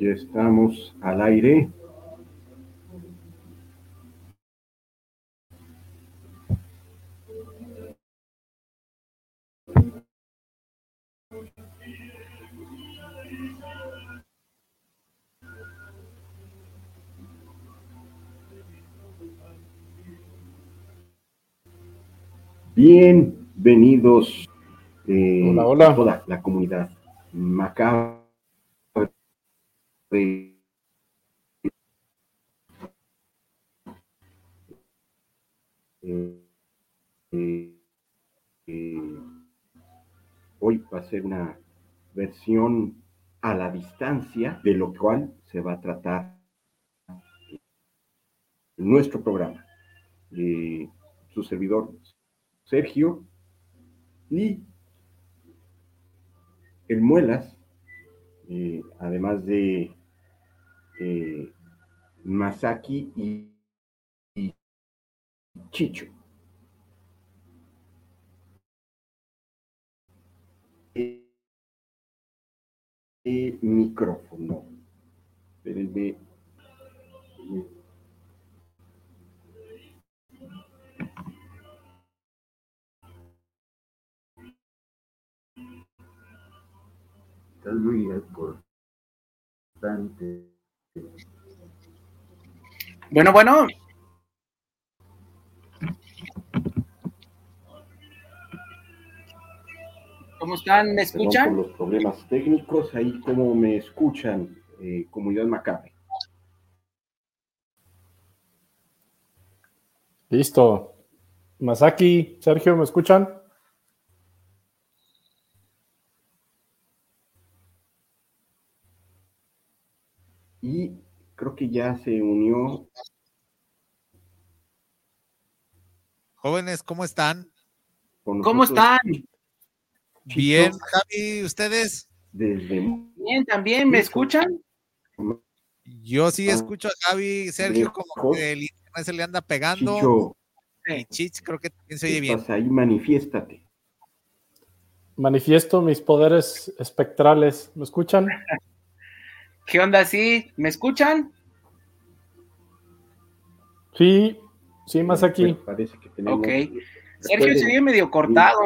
Ya estamos al aire. Bienvenidos eh, Hola, hola. a toda la comunidad macabra. Eh, eh, hoy va a ser una versión a la distancia, de lo cual se va a tratar nuestro programa. Eh, su servidor Sergio y el Muelas, eh, además de eh, Masaki y, y Chicho. Eh, micrófono. Espérenme. Estás muy importante. Bueno, bueno. ¿Cómo están? ¿Me Perdón escuchan? por los problemas técnicos, ahí como me escuchan, eh, comunidad macabre. Listo. Masaki, Sergio, ¿me escuchan? Y creo que ya se unió Jóvenes, ¿cómo están? ¿Cómo están? Bien, Javi, ¿ustedes? Desde Bien, también, ¿me escuchan? Yo sí Ah, escucho a Javi, Sergio, como que el internet se le anda pegando. Chicho, Y Chich, creo que también se ¿qué oye bien. pasa ahí? Manifiéstate. Manifiesto mis poderes espectrales. ¿Me escuchan? ¿Qué onda? ¿Sí? ¿Me escuchan? Sí, sí, más aquí. Bueno, parece que tenemos. Ok. Sergio se ve medio cortado.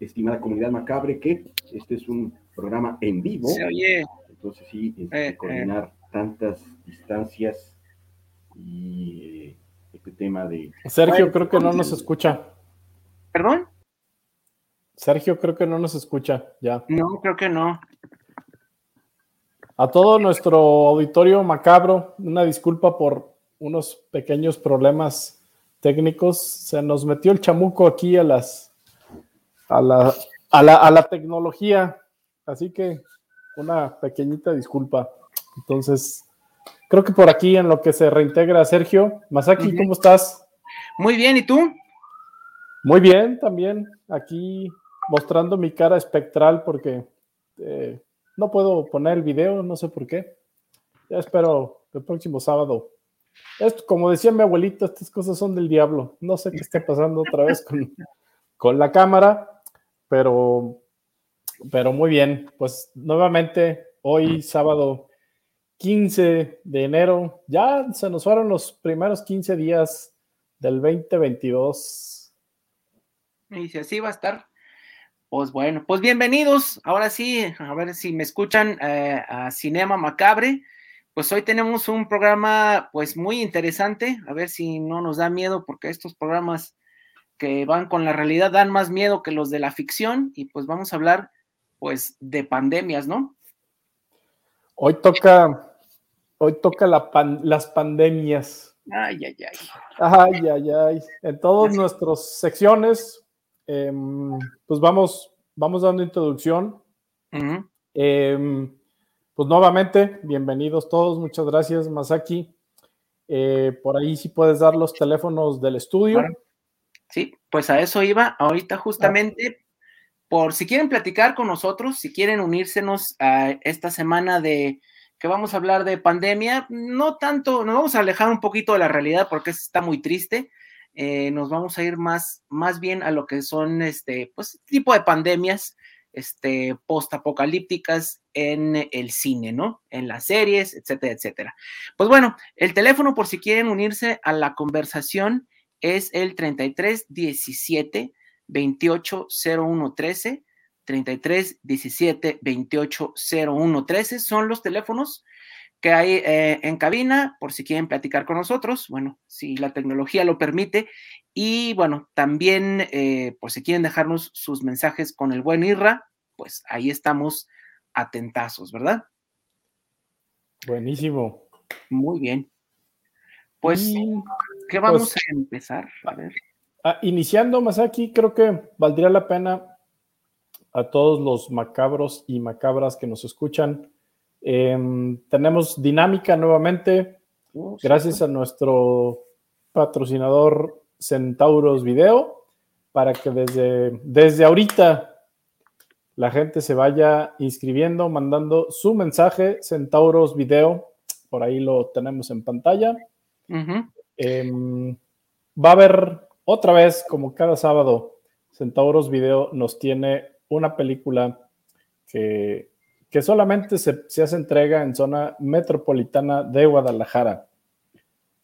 Estimada comunidad macabre, que este es un programa en vivo. Se oye. Entonces sí, este, Eh, coordinar tantas distancias y eh, este tema de... Sergio, creo que no nos escucha. ¿Perdón? Sergio, creo que no nos escucha. Ya. No, creo que no. A todo nuestro auditorio macabro, una disculpa por unos pequeños problemas técnicos. Se nos metió el chamuco aquí a las a la, a la, a la tecnología. Así que una pequeñita disculpa. Entonces, creo que por aquí en lo que se reintegra Sergio. Masaki. ¿cómo estás? Muy bien, ¿y tú? Muy bien, también aquí mostrando mi cara espectral porque eh, no puedo poner el video, no sé por qué. Ya espero el próximo sábado. Como decía mi abuelita, estas cosas son del diablo. No sé qué está pasando otra vez con, con la cámara, pero, pero muy bien. Pues nuevamente, hoy sábado 15 de enero, ya se nos fueron los primeros 15 días del 2022. Y si así va a estar, pues bueno, pues bienvenidos. Ahora sí, a ver si me escuchan eh, a Cinema Macabre. Pues hoy tenemos un programa pues muy interesante. A ver si no nos da miedo porque estos programas que van con la realidad dan más miedo que los de la ficción y pues vamos a hablar pues de pandemias, ¿no? Hoy toca, hoy toca la pan- las pandemias. Ay, ay, ay. Ay, ay, ay. En todas nuestras secciones, em, pues vamos, vamos dando introducción. Pues nuevamente, bienvenidos todos. Muchas gracias, Masaki. Eh, por ahí sí puedes dar los teléfonos del estudio. Sí, pues a eso iba. Ahorita justamente, por si quieren platicar con nosotros, si quieren unírsenos a esta semana de que vamos a hablar de pandemia, no tanto, nos vamos a alejar un poquito de la realidad porque está muy triste. eh, nos vamos a ir más, más bien a lo que son este, pues, tipo de pandemias este, post-apocalípticas en el cine, ¿no? En las series, etcétera, etcétera. Pues bueno, el teléfono por si quieren unirse a la conversación es el 33 17 28 01 13. 33 17 28 01 13 son los teléfonos que hay eh, en cabina por si quieren platicar con nosotros, bueno, si la tecnología lo permite. Y bueno, también eh, por si quieren dejarnos sus mensajes con el buen Irra, pues ahí estamos atentazos, ¿verdad? Buenísimo. Muy bien. Pues, Y, ¿qué vamos pues- a empezar? A ver. ah, iniciando, Masaki, creo que valdría la pena a todos los macabros y macabras que nos escuchan. em, tenemos dinámica nuevamente. gracias a nuestro patrocinador Centauros Video, para que desde, desde ahorita la gente se vaya inscribiendo, mandando su mensaje, Centauros Video, por ahí lo tenemos en pantalla. Em, va a haber otra vez, como cada sábado, Centauros Video nos tiene una película que, que solamente se, se hace entrega en zona metropolitana de Guadalajara.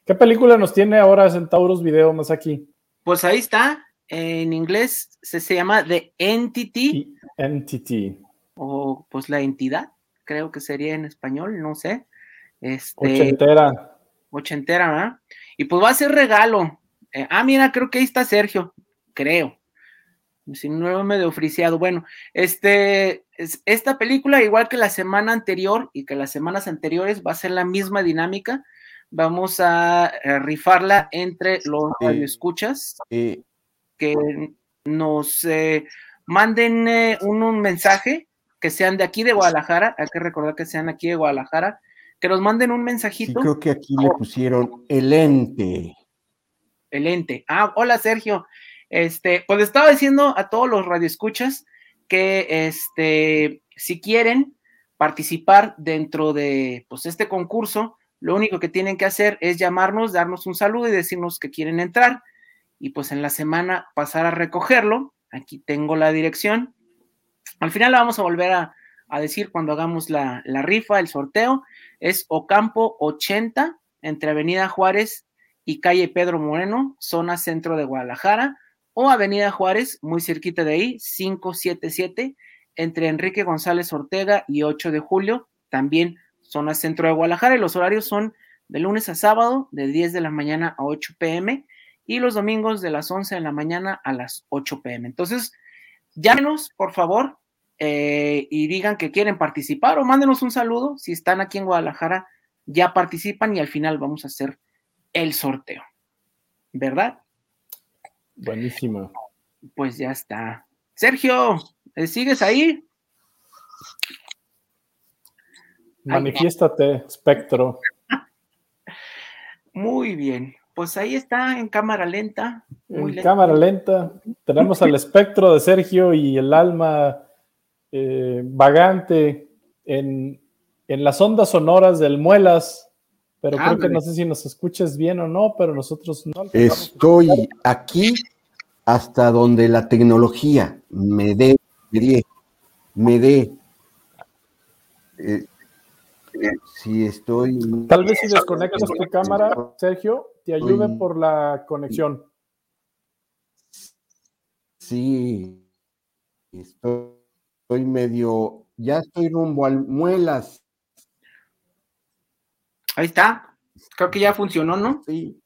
¿Qué película nos tiene ahora Centauros Video más aquí? Pues ahí está. En inglés se, se llama The Entity Entity. o pues la entidad, creo que sería en español, no sé. Este, Ochentera. ochentera, ¿verdad? Y pues va a ser regalo. Eh, ah, mira, creo que ahí está Sergio, creo. Si no me de ofriciado. Bueno, este, es- esta película, igual que la semana anterior y que las semanas anteriores, va a ser la misma dinámica. Vamos a rifarla entre los Sí. radioescuchas Eh, que nos eh, manden eh, un, un mensaje, que sean de aquí de Guadalajara, hay que recordar que sean aquí de Guadalajara, que nos manden un sí, mensajito. creo que aquí le pusieron el ente. El ente. Ah, hola Sergio. Este, pues estaba diciendo a todos los radioescuchas que este, si quieren participar dentro de pues, este concurso, lo único que tienen que hacer es llamarnos, darnos un saludo y decirnos que quieren entrar. Y pues en la semana pasar a recogerlo. Aquí tengo la dirección. Al final la vamos a volver a, decir cuando hagamos la, la rifa, el sorteo. Es Ocampo 80 entre Avenida Juárez y calle Pedro Moreno, zona centro de Guadalajara, o Avenida Juárez, muy cerquita de ahí, 577, entre Enrique González Ortega y 8 de julio, también zona centro de Guadalajara, y los horarios son de lunes a sábado, de 10 de la mañana a 8 pm, y los domingos de las 11 de la mañana a las 8 pm. Entonces, llámenos, por favor, eh, y digan que quieren participar o mándenos un saludo. Si están aquí en Guadalajara, ya participan y al final vamos a hacer el sorteo. ¿Verdad? Buenísimo. Pues ya está. Sergio, ¿eh, ¿sigues ahí? Manifiéstate, espectro. Muy bien. Pues ahí está en cámara lenta. en lenta. cámara lenta. Tenemos al espectro de Sergio y el alma eh, vagante en, en, las ondas sonoras del Muelas. Pero creo que no sé si nos escuches bien o no, pero nosotros no. Estoy aquí hasta donde la tecnología me dé, me dé. Eh, si estoy. Tal vez si desconectas tu cámara, Sergio, te ayude por la conexión. Sí, estoy, medio. Ya estoy rumbo al muelas. Ahí está. Creo que ya funcionó, ¿no? Sí.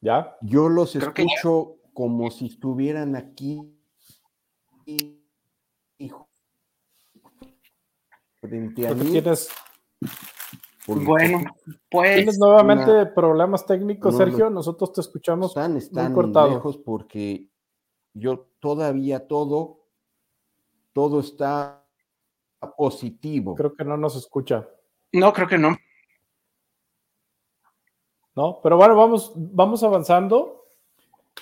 ¿Ya? Yo los escucho como si estuvieran aquí frente a mí. Tienes, bueno, pues. Tienes nuevamente problemas técnicos, Sergio. Nosotros te escuchamos están, están muy cortado. lejos porque yo todavía todo, todo está positivo. Creo que no nos escucha. No, creo que no. No, pero bueno, vamos, vamos avanzando.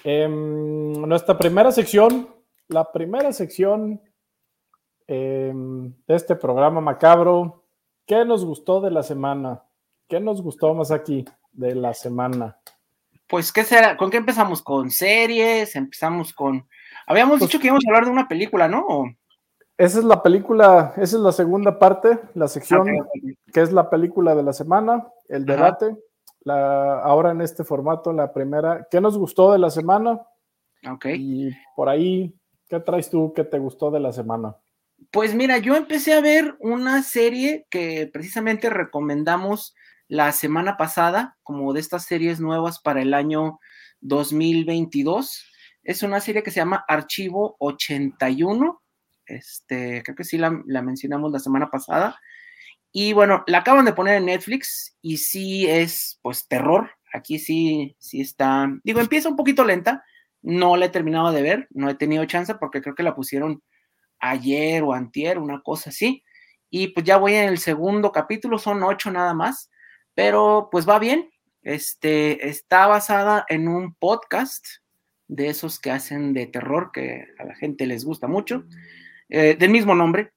En nuestra primera sección, la primera sección eh, de este programa macabro. ¿Qué nos gustó de la semana? ¿Qué nos gustó más aquí de la semana? Pues, ¿qué será? ¿Con qué empezamos? ¿Con series? Empezamos con. Habíamos pues, dicho que íbamos a hablar de una película, ¿no? Esa es la película, esa es la segunda parte, la sección okay, okay. que es la película de la semana, el debate. La, ahora en este formato, la primera. ¿Qué nos gustó de la semana? Ok. Y por ahí, ¿qué traes tú que te gustó de la semana? Pues mira, yo empecé a ver una serie que precisamente recomendamos la semana pasada, como de estas series nuevas para el año 2022. Es una serie que se llama Archivo 81. Este, creo que sí la, la mencionamos la semana pasada. Y bueno, la acaban de poner en Netflix y sí es, pues, terror. Aquí sí, sí está. Digo, empieza un poquito lenta. No la he terminado de ver, no he tenido chance porque creo que la pusieron ayer o antier, una cosa así. Y pues ya voy en el segundo capítulo, son ocho nada más, pero pues va bien. Este está basada en un podcast de esos que hacen de terror que a la gente les gusta mucho, eh, del mismo nombre.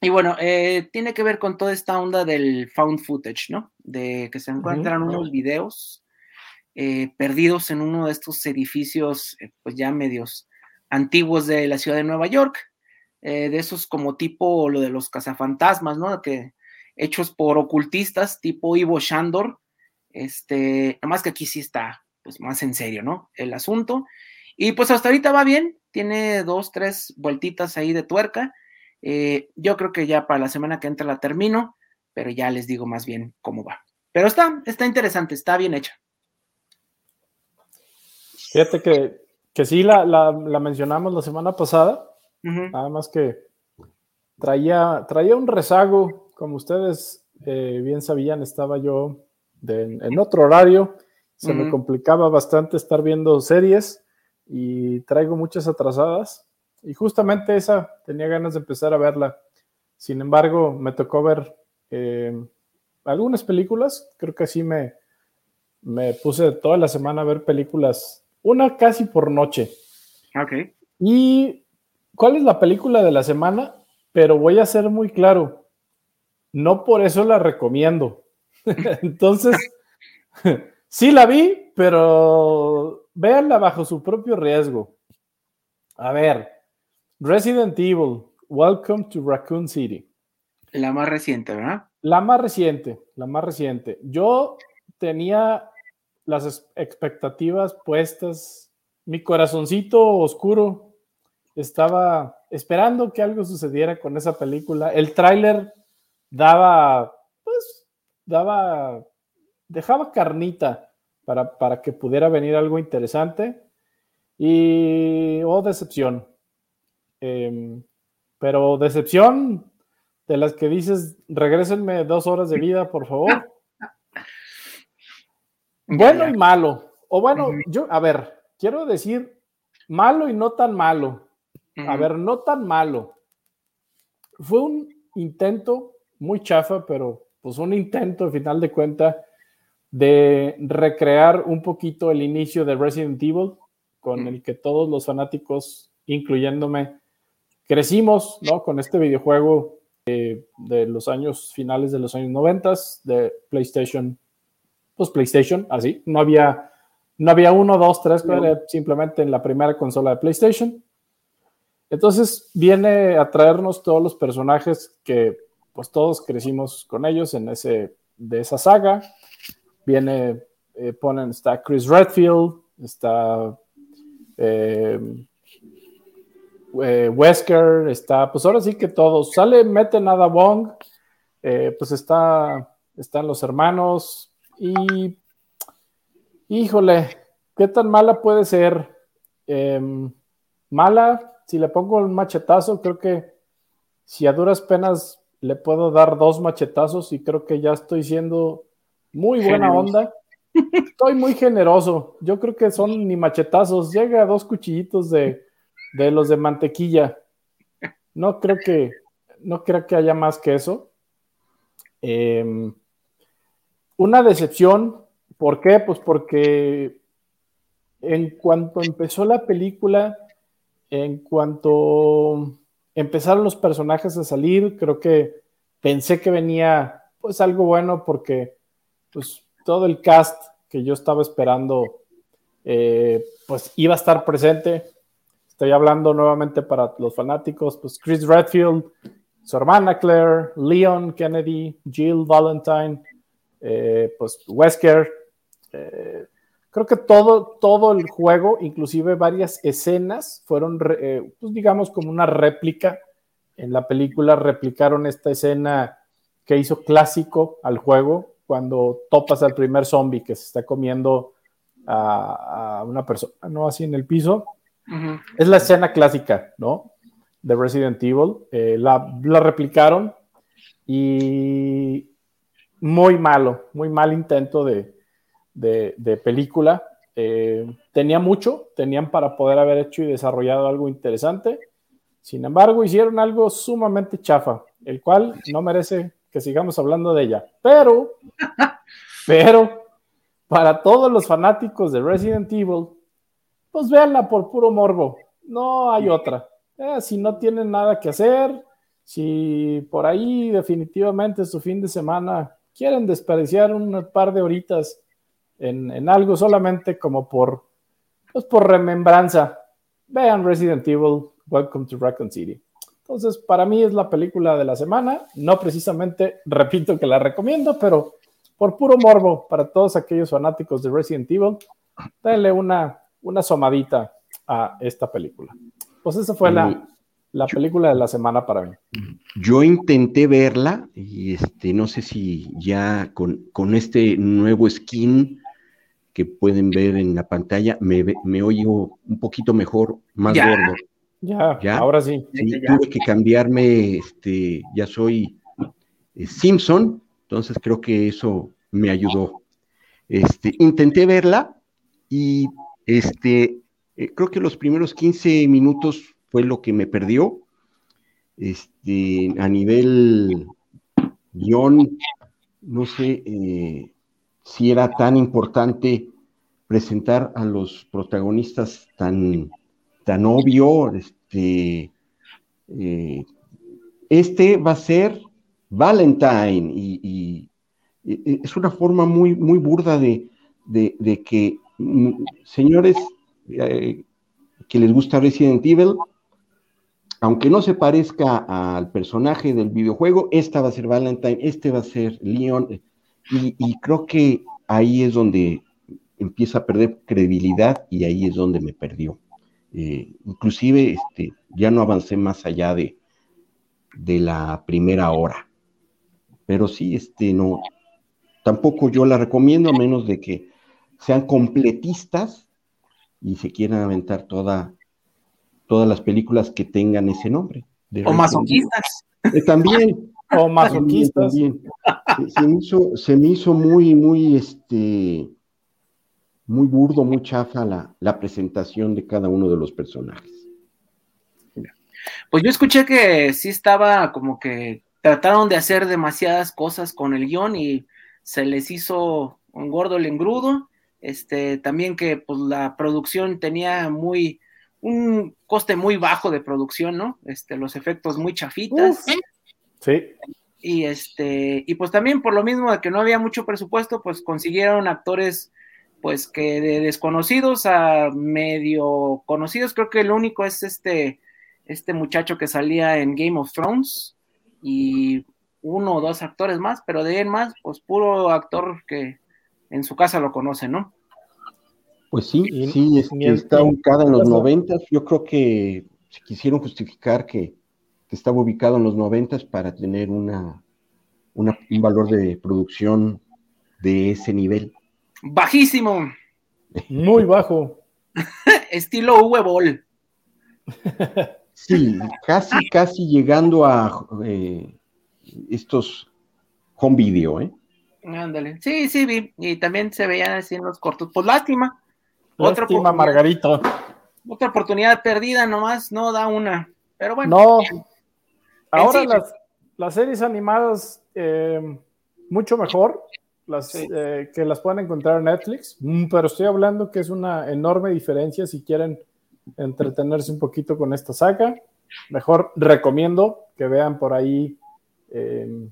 Y bueno, eh, tiene que ver con toda esta onda del found footage, ¿no? De que se encuentran uh -huh. unos videos eh, perdidos en uno de estos edificios, pues ya medios antiguos de la ciudad de Nueva York, eh, de esos como tipo lo de los cazafantasmas, ¿no? Que hechos por ocultistas tipo Ivo Shandor, este, nomás que aquí sí está, pues más en serio, ¿no? El asunto. Y pues hasta ahorita va bien, tiene dos, tres vueltitas ahí de tuerca. Eh, yo creo que ya para la semana que entra la termino, pero ya les digo más bien cómo va. Pero está, está interesante, está bien hecha. Fíjate que, que sí la, la mencionamos la semana pasada, Uh -huh. Nada más que traía, traía un rezago, como ustedes eh, bien sabían, estaba yo de, en otro horario, se uh -huh. me complicaba bastante estar viendo series y traigo muchas atrasadas y justamente esa tenía ganas de empezar a verla. Sin embargo, me tocó ver eh, algunas películas, creo que así me, me puse toda la semana a ver películas, una casi por noche. Ok. Y ¿Cuál es la película de la semana? Pero voy a ser muy claro, no por eso la recomiendo. Entonces, sí la vi, pero véanla bajo su propio riesgo. A ver, Resident Evil, Welcome to Raccoon City. La más reciente, ¿verdad? La más reciente, la más reciente. Yo tenía las expectativas puestas, mi corazoncito oscuro estaba esperando que algo sucediera con esa película. El tráiler daba, pues, daba, dejaba carnita para, para que pudiera venir algo interesante. Y, oh, decepción. Em, pero decepción de las que dices, regrésenme dos horas de vida, por favor. Bueno y malo. O bueno, yo, a ver, quiero decir malo y no tan malo. A ver, no tan malo. Fue un intento muy chafa, pero pues un intento al final de cuenta de recrear un poquito el inicio de Resident Evil, con el que todos los fanáticos, incluyéndome, crecimos, ¿no? Con este videojuego de los años finales de los años 90 de PlayStation, pues PlayStation, así, no había, no había uno, dos, tres, No. simplemente en la primera consola de PlayStation. Entonces viene a traernos todos los personajes que pues todos crecimos con ellos en ese, de esa saga. Viene, eh, ponen, está Chris Redfield, está eh, eh, Wesker, está, pues ahora sí que todos. Sale, mete nada Wong, pues está, están los hermanos y, híjole, ¿qué tan mala puede ser? Em, mala, si le pongo un machetazo, creo que si a duras penas le puedo dar dos machetazos y creo que ya estoy siendo muy buena Generoso. onda. Estoy muy generoso. Yo creo que son ni machetazos. Llega a dos cuchillitos de, de los de mantequilla. No creo que no creo que haya más que eso. Em, una decepción. ¿Por qué? Pues porque en cuanto empezó la película, en cuanto empezaron los personajes a salir, creo que pensé que venía pues algo bueno porque pues todo el cast que yo estaba esperando eh, pues iba a estar presente. Estoy hablando nuevamente para los fanáticos, pues Chris Redfield, su hermana Claire, Leon Kennedy, Jill Valentine, eh, pues Wesker. eh, creo que todo, todo el juego, inclusive varias escenas, fueron, eh, pues digamos, como una réplica. En la película replicaron esta escena que hizo clásico al juego, cuando topas al primer zombie que se está comiendo a, a una persona, ¿no? Así en el piso. Es la escena clásica, ¿no? De Resident Evil. Eh, la, la replicaron y muy malo, muy mal intento de, de- de película. Eh, tenía mucho, tenían para poder haber hecho y desarrollado algo interesante. Sin embargo, hicieron algo sumamente chafa, el cual no merece que sigamos hablando de ella. Pero, pero, para todos los fanáticos de Resident Evil, pues véanla por puro morbo. No hay otra. Eh, si no tienen nada que hacer, si por ahí definitivamente su fin de semana quieren desperdiciar un par de horitas en, en algo solamente como por, pues por remembranza, vean Resident Evil, Welcome to Raccoon City. Entonces, para mí es la película de la semana. No precisamente, repito que la recomiendo, pero por puro morbo, para todos aquellos fanáticos de Resident Evil, denle una, una asomadita a esta película. Pues esa fue la, la película de la semana para mí. Yo intenté verla y este, no sé si ya con, con este nuevo skin que pueden ver en la pantalla, me, oigo un poquito mejor, más Ya. gordo. Ya, Ya. ahora sí. Sí, Ya. tuve que cambiarme, este, ya soy eh, Simpson, entonces creo que eso me ayudó. Este, intenté verla y este, eh, creo que los primeros 15 minutos fue lo que me perdió. Este, a nivel guion, no sé eh, si era tan importante presentar a los protagonistas tan, tan obvio. Este, eh, este va a ser Valentine y, y- y es una forma muy, muy burda de, de- de que, mm, señores eh, que les gusta Resident Evil, aunque no se parezca al personaje del videojuego, esta va a ser Valentine, este va a ser Leon, y, y creo que ahí es donde empieza a perder credibilidad y ahí es donde me perdió. Eh, inclusive este, ya no avancé más allá de, de la primera hora. Pero sí, este, no, tampoco yo la recomiendo a menos de que sean completistas y se quieran aventar toda, todas las películas que tengan ese nombre. de O masoquistas. Eh, también, O masoquistas. también. Se- Se me hizo, se me hizo muy, muy, este, muy burdo, muy chafa la, la presentación de cada uno de los personajes. Pues yo escuché que sí estaba como que trataron de hacer demasiadas cosas con el guion y se les hizo un gordo el engrudo. Este, también que pues la producción tenía muy un coste muy bajo de producción, ¿no? Este, los efectos muy chafitas. Sí. Y este, y pues también por lo mismo de que no había mucho presupuesto, pues consiguieron actores pues que de desconocidos a medio conocidos, creo que el único es este, este muchacho que salía en Game of Thrones y uno o dos actores más, pero de él más, pues puro actor que en su casa lo conoce, ¿no? Pues sí, sí, es en- está ni en ubicada en los noventas. Yo creo que se quisieron justificar que, que estaba ubicado en los noventas para tener una, una- un valor de producción de ese nivel. Bajísimo, Muy bajo. estilo Uwe Boll. Sí, casi, casi llegando a eh, estos home video, ¿eh? Ándale. Sí, sí, vi. Y también se veían así en los cortos. Pues lástima. Otra Lástima, oportunidad. Margarito. Otra oportunidad perdida nomás, no da una. Pero bueno. No. Ahora sí. las, las series animadas, eh, mucho mejor, las, Sí. eh, que las pueden encontrar en Netflix, Mm, pero estoy hablando que es una enorme diferencia si quieren entretenerse un poquito con esta saga. Mejor recomiendo que vean por ahí, eh,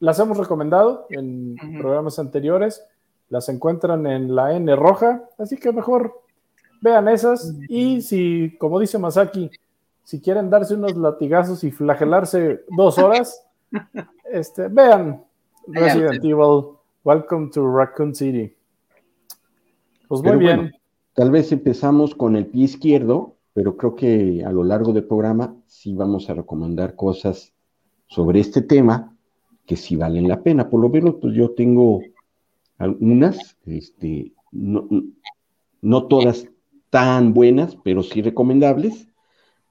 las hemos recomendado en programas anteriores, las encuentran en la N roja, así que mejor vean esas y si, como dice Masaki, si quieren darse unos latigazos y flagelarse dos horas, este, vean Resident Evil, Welcome to Raccoon City. Pues muy Pero bien. bueno, tal vez empezamos con el pie izquierdo, pero creo que a lo largo del programa sí vamos a recomendar cosas sobre este tema que sí valen la pena. Por lo menos, pues yo tengo algunas, este, no, no todas tan buenas, pero sí recomendables,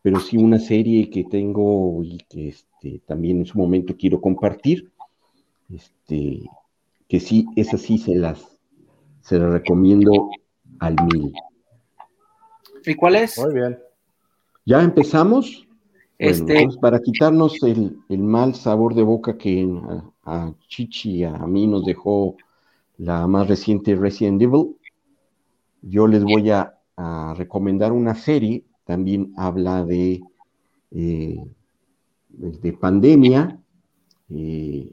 pero sí una serie que tengo y que este, también en su momento quiero compartir, este, que sí, esas sí se las, se las recomiendo al mil. ¿Y cuál es? Muy bien. ¿Ya empezamos? Bueno, Este- entonces, para quitarnos el, el mal sabor de boca que a, a Chichi y a mí nos dejó la más reciente Resident Evil, yo les voy a, a recomendar una serie, también habla de, eh, de pandemia, eh,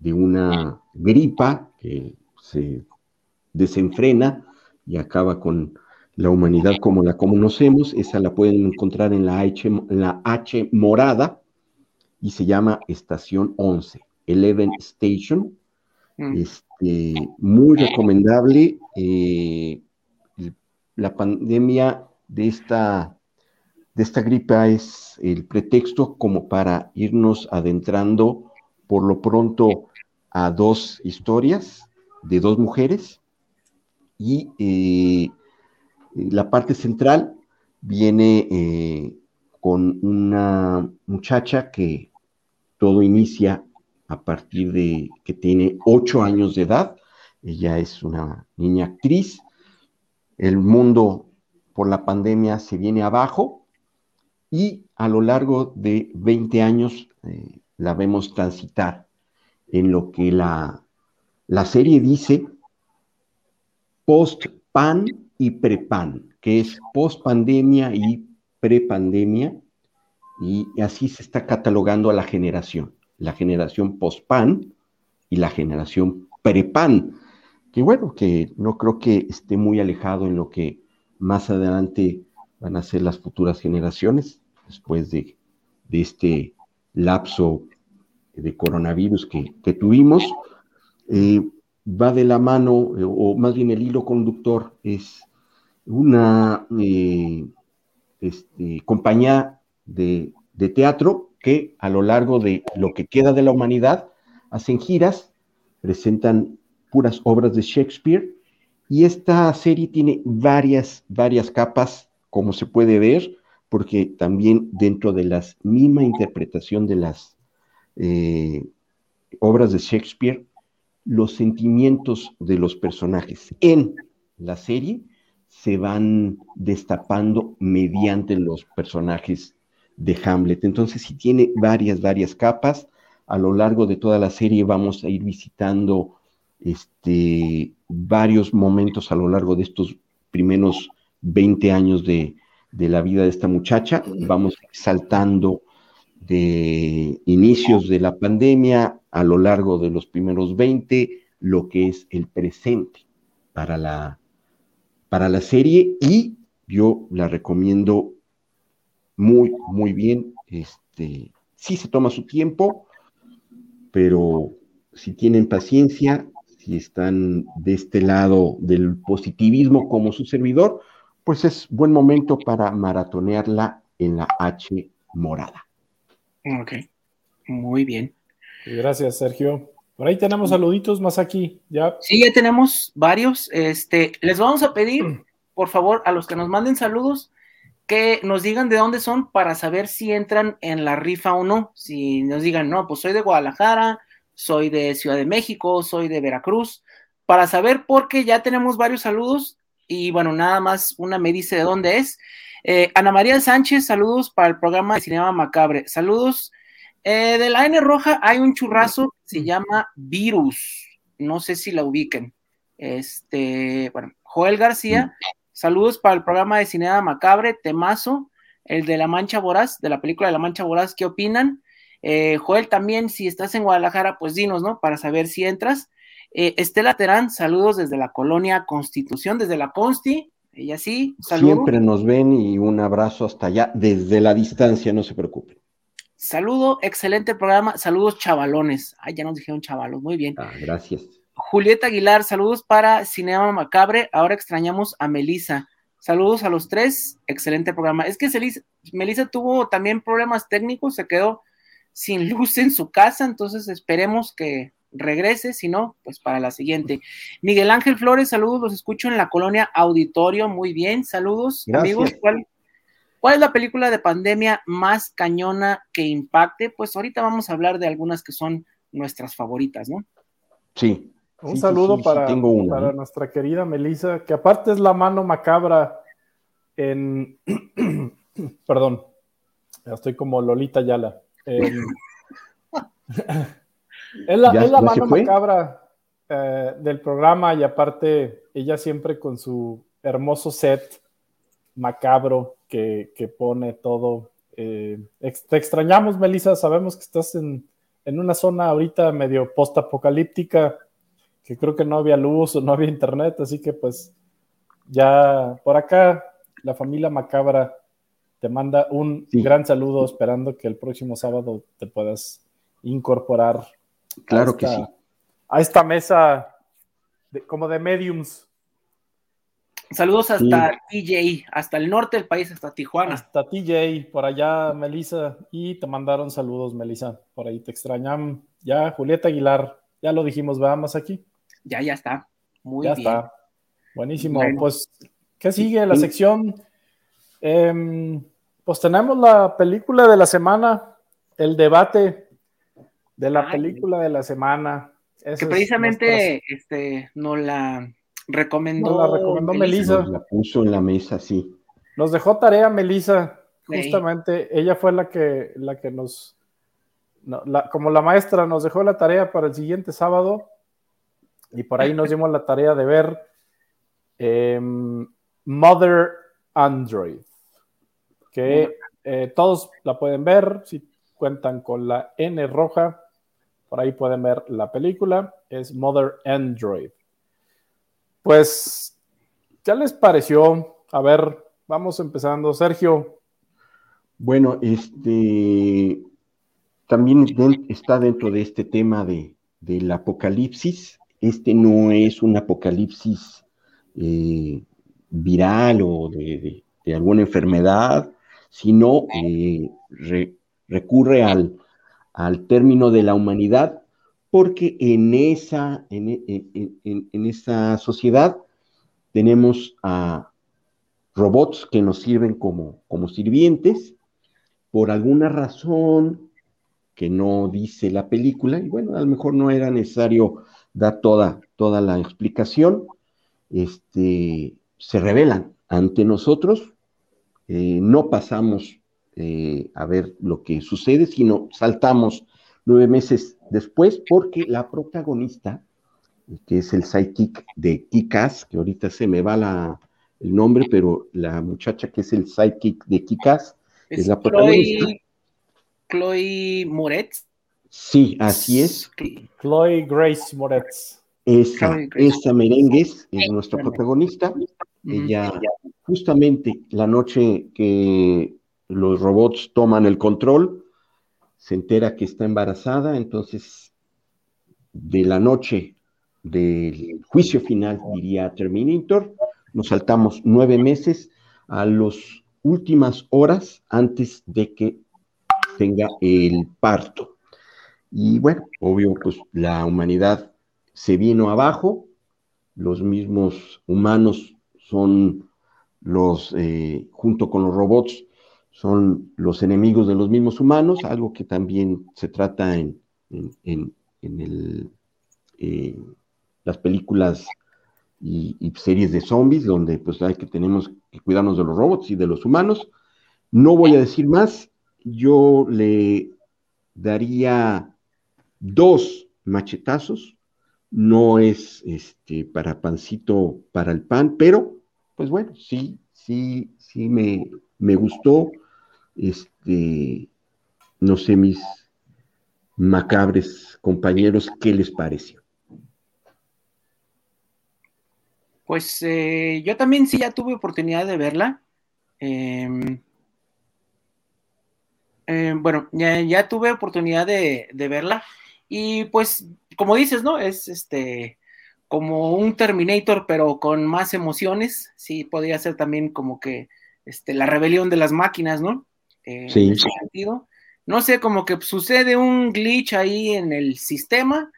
de una gripa que se desenfrena y acaba con la humanidad como la conocemos. Esa la pueden encontrar en la H, en la H morada y se llama Estación 11, Eleven Station. Mm. Este, muy recomendable. eh, la pandemia de esta, de esta gripe es el pretexto como para irnos adentrando por lo pronto a dos historias de dos mujeres y eh, la parte central viene eh, con una muchacha que todo inicia a partir de que tiene ocho años de edad. Ella es una niña actriz. El mundo por la pandemia se viene abajo y a lo largo de 20 años eh, la vemos transitar en lo que la, la serie dice post-pan y pre-pan, que es post-pandemia y pre-pandemia, y así se está catalogando a la generación, la generación post-pan y la generación pre-pan, que bueno, que no creo que esté muy alejado en lo que más adelante van a ser las futuras generaciones, después de, este lapso de coronavirus que, que tuvimos. Eh, va de la mano, eh, o más bien el hilo conductor es una eh, este, compañía de, de teatro que a lo largo de lo que queda de la humanidad hacen giras, presentan puras obras de Shakespeare y esta serie tiene varias, varias capas, como se puede ver, porque también dentro de la misma interpretación de las eh, obras de Shakespeare, los sentimientos de los personajes en la serie se van destapando mediante los personajes de Hamlet. Entonces, si tiene varias, varias capas, a lo largo de toda la serie vamos a ir visitando este, varios momentos a lo largo de estos primeros 20 años de, la vida de esta muchacha. Vamos saltando de inicios de la pandemia a lo largo de los primeros 20, lo que es el presente para la, para la serie y yo la recomiendo muy, muy bien. Este, sí se toma su tiempo, pero si tienen paciencia, si están de este lado del positivismo como su servidor, pues es buen momento para maratonearla en la H morada. Ok, muy bien. Gracias, Sergio. Por ahí tenemos saluditos más aquí. Ya. Sí, ya tenemos varios. Este, les vamos a pedir, por favor, a los que nos manden saludos, que nos digan de dónde son para saber si entran en la rifa o no. Si nos digan, no, pues soy de Guadalajara, soy de Ciudad de México, soy de Veracruz, para saber porque ya tenemos varios saludos y bueno, nada más una me dice de dónde es. Eh, Ana María Sánchez, saludos para el programa de Cinema Macabre. Saludos. Eh, de la N Roja hay un churrazo, se llama Virus. No sé si la ubiquen. Este, bueno, Joel García, saludos para el programa de Cinema Macabre, Temazo, el de La Mancha Voraz, de la película de La Mancha Voraz, ¿qué opinan? Eh, Joel, también, si estás en Guadalajara, pues dinos, ¿no? Para saber si entras. Eh, Estela Terán, saludos desde la colonia Constitución, desde la Consti. Ella sí, saludos. Siempre nos ven y un abrazo hasta allá, desde la distancia, no se preocupen. Saludo, excelente programa. Saludos, chavalones. Ay, ya nos dijeron chavalos, muy bien. Ah, gracias. Julieta Aguilar, saludos para Cinema Macabre. Ahora extrañamos a Melisa. Saludos a los tres, excelente programa. Es que Melisa tuvo también problemas técnicos, se quedó sin luz en su casa, entonces esperemos que regrese, si no, pues para la siguiente. Miguel Ángel Flores, saludos, los escucho en la colonia Auditorio, muy bien, saludos, Gracias. amigos. ¿Cuál, ¿Cuál es la película de pandemia más cañona que impacte? Pues ahorita vamos a hablar de algunas que son nuestras favoritas, ¿no? Sí. Un sí, saludo sí, sí, para, tengo una, para ¿eh? nuestra querida Melissa, que aparte es la mano macabra en. Perdón, ya estoy como Lolita Yala. En- es la, ¿Ya- es la ya se mano macabra eh, del programa y aparte ella siempre con su hermoso set macabro que, que pone todo. eh, te extrañamos, Melissa, sabemos que estás en, en una zona ahorita medio post-apocalíptica, que creo que no había luz o no había internet, así que pues ya por acá la familia macabra te manda un Sí. gran saludo esperando que el próximo sábado te puedas incorporar Claro que sí. a esta mesa de- como de mediums Saludos hasta TJ, hasta el norte del país, hasta Tijuana. hasta TJ por allá Melissa y te mandaron saludos Melissa por ahí te extrañan ya Julieta Aguilar ya lo dijimos veamos aquí Ya, ya está. Muy ya bien. está. Buenísimo. Bueno. Pues, ¿qué sigue? La Sí. sección. Em, pues tenemos la película de la semana, el debate de la Ay. película de la semana. Que es precisamente este, nos la recomendó. Nos la recomendó Melissa. Nos la puso en la mesa, sí. Nos dejó tarea Melissa. Sí. Justamente ella fue la que, la que nos, no, la- como la maestra, nos dejó la tarea para el siguiente sábado. Y por ahí nos dimos la tarea de ver em, Mother Android, que eh, todos la pueden ver si cuentan con la N roja. Por ahí pueden ver la película. Es Mother Android. Pues, ¿qué les pareció? A ver, vamos empezando. Sergio, Bueno, este también está dentro de este tema de, del apocalipsis este no es un apocalipsis eh, viral o de, alguna enfermedad, sino eh, recurre al, al, término de la humanidad, porque en esa, en, en esa sociedad tenemos a robots que nos sirven como, como sirvientes, por alguna razón que no dice la película, y bueno, a lo mejor no era necesario dar toda, toda la explicación, este, se revelan ante nosotros, eh, no pasamos eh, a ver lo que sucede, sino saltamos nueve meses después, porque la protagonista, que es el sidekick de Kikas, que ahorita se me va la, el nombre, pero la muchacha que es el sidekick de Kikas es, la protagonista. Chloe Moretz. Sí, así es. Chloe Grace Moretz. Esa, esa merengues es nuestra protagonista. Ella, justamente la noche que los robots toman el control, se entera que está embarazada, entonces de la noche del juicio final, diría Terminator, nos saltamos nueve meses a las últimas horas antes de que tenga el parto. Y bueno, obvio, pues la humanidad se vino abajo, los mismos humanos son los, eh, junto con los robots, son los enemigos de los mismos humanos, algo que también se trata en, en, el, eh, las películas y, series de zombies, donde pues hay que tenemos que cuidarnos de los robots y de los humanos. No voy a decir más, yo le daría dos machetazos, no es este para pancito para el pan, pero pues bueno, sí, sí, sí me, me gustó, este, no sé, mis macabres compañeros, ¿qué les pareció? Pues eh, yo también sí ya tuve oportunidad de verla. Em, em, bueno, ya, tuve oportunidad de, verla. Y pues, como dices, ¿no? Es este como un Terminator, pero con más emociones. Sí, podría ser también como que este, la rebelión de las máquinas, ¿no? Eh, sí. En sentido. No sé, como que sucede un glitch ahí en el sistema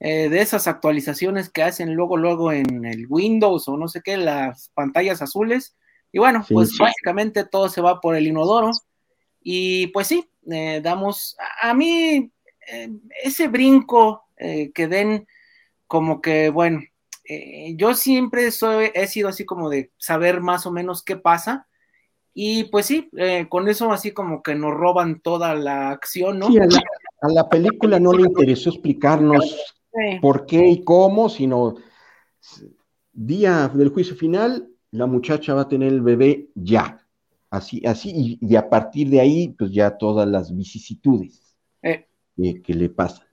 eh, de esas actualizaciones que hacen luego, luego en el Windows o no sé qué, las pantallas azules. Y bueno, pues básicamente todo se va por el inodoro. Y pues sí, eh, damos, a, mí ese brinco que den como que, bueno, yo siempre soy, he sido así como de saber más o menos qué pasa. Y pues sí, con eso así como que nos roban toda la acción, ¿no? Sí, a la película no le interesó explicarnos por qué y cómo, sino día del juicio final, la muchacha va a tener el bebé ya. Así, así, y, a partir de ahí, pues ya todas las vicisitudes eh. que le pasan.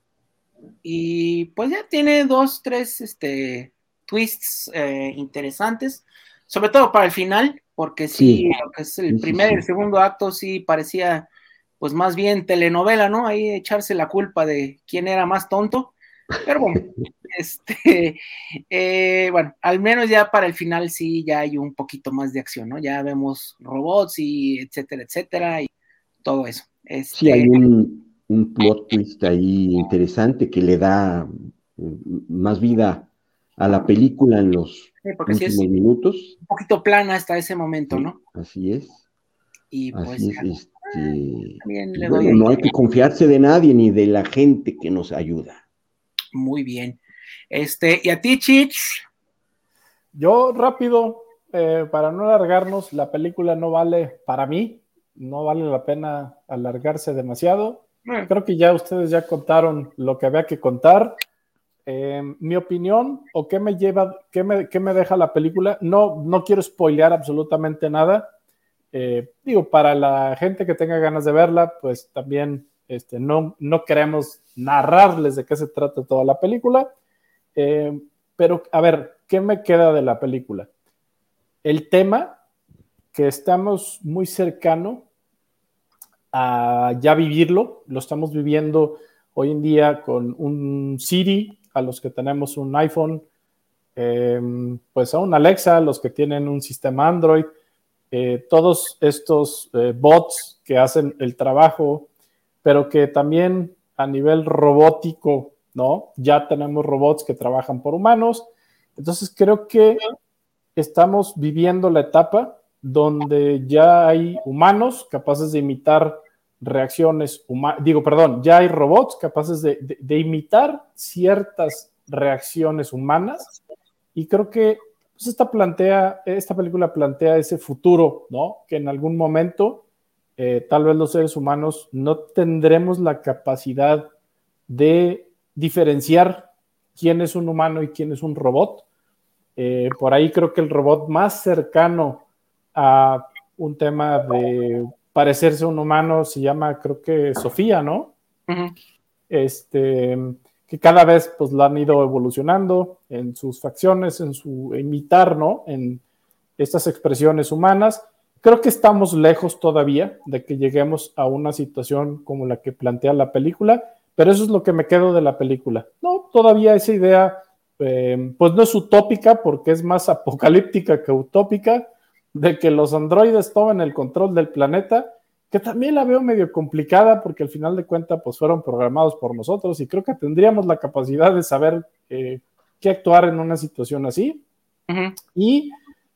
Y pues ya tiene dos, tres este, twists eh, interesantes, sobre todo para el final, porque sí, es el primer y el segundo acto sí parecía pues más bien telenovela, ¿no? Ahí echarse la culpa de quién era más tonto. Pero bueno, este, eh, bueno, al menos ya para el final sí ya hay un poquito más de acción, ¿no? Ya vemos robots y etcétera, etcétera, y todo eso. sí, hay este, un, un plot twist ahí interesante que le da mm, más vida a la película en los últimos minutos. Un poquito plana hasta ese momento, ¿no? Así es. Y pues este, no hay que confiarse de nadie ni de la gente que nos ayuda. Muy bien. Este, ¿y a ti, Chich? Yo rápido, eh, para no alargarnos, la película no vale, para mí, no vale la pena alargarse demasiado. Creo que ya ustedes ya contaron lo que había que contar. Eh, mi opinión o qué me lleva, qué me, qué me, deja la película, no, no quiero spoilear absolutamente nada. Eh, digo, para la gente que tenga ganas de verla, pues también este, no, no queremos narrarles de qué se trata toda la película, eh, pero a ver, ¿qué me queda de la película? El tema que estamos muy cercano a ya vivirlo, lo estamos viviendo hoy en día con un Siri, a los que tenemos un iPhone, eh, pues a un Alexa, a los que tienen un sistema Android, eh, todos estos eh, bots que hacen el trabajo, pero que también a nivel robótico, ¿no? Ya tenemos robots que trabajan por humanos. Entonces creo que estamos viviendo la etapa donde ya hay humanos capaces de imitar reacciones humanas, digo, perdón, ya hay robots capaces de, de, imitar ciertas reacciones humanas y creo que pues esta, plantea, esta película plantea ese futuro, ¿no? Que en algún momento eh, tal vez los seres humanos no tendremos la capacidad de diferenciar quién es un humano y quién es un robot. Eh, por ahí creo que el robot más cercano a un tema de parecerse a un humano se llama, creo que Sofía, ¿no? Uh -huh. Este, que cada vez pues la han ido evolucionando en sus facciones, en su imitar, ¿no? En estas expresiones humanas. Creo que estamos lejos todavía de que lleguemos a una situación como la que plantea la película, pero eso es lo que me quedo de la película. No, todavía esa idea, eh, pues no es utópica porque es más apocalíptica que utópica, de que los androides tomen el control del planeta, que también la veo medio complicada porque al final de cuentas pues fueron programados por nosotros y creo que tendríamos la capacidad de saber eh, qué actuar en una situación así. Uh -huh. Y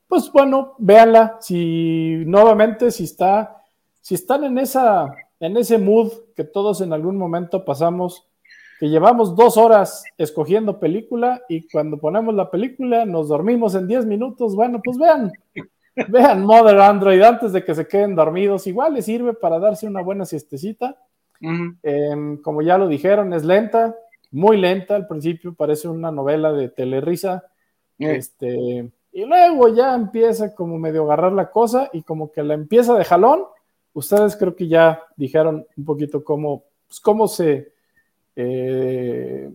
pues bueno, véanla, si nuevamente, si está, si están en esa, en ese mood que todos en algún momento pasamos, que llevamos dos horas escogiendo película y cuando ponemos la película nos dormimos en 10 minutos, bueno, pues vean, vean Mother Android antes de que se queden dormidos, igual les sirve para darse una buena siestecita. Uh -huh. eh, como ya lo dijeron, es lenta, muy lenta al principio, parece una novela de telerisa. Uh -huh. Este, y luego ya empieza como medio agarrar la cosa y como que la empieza de jalón. Ustedes creo que ya dijeron un poquito cómo, pues cómo se, eh,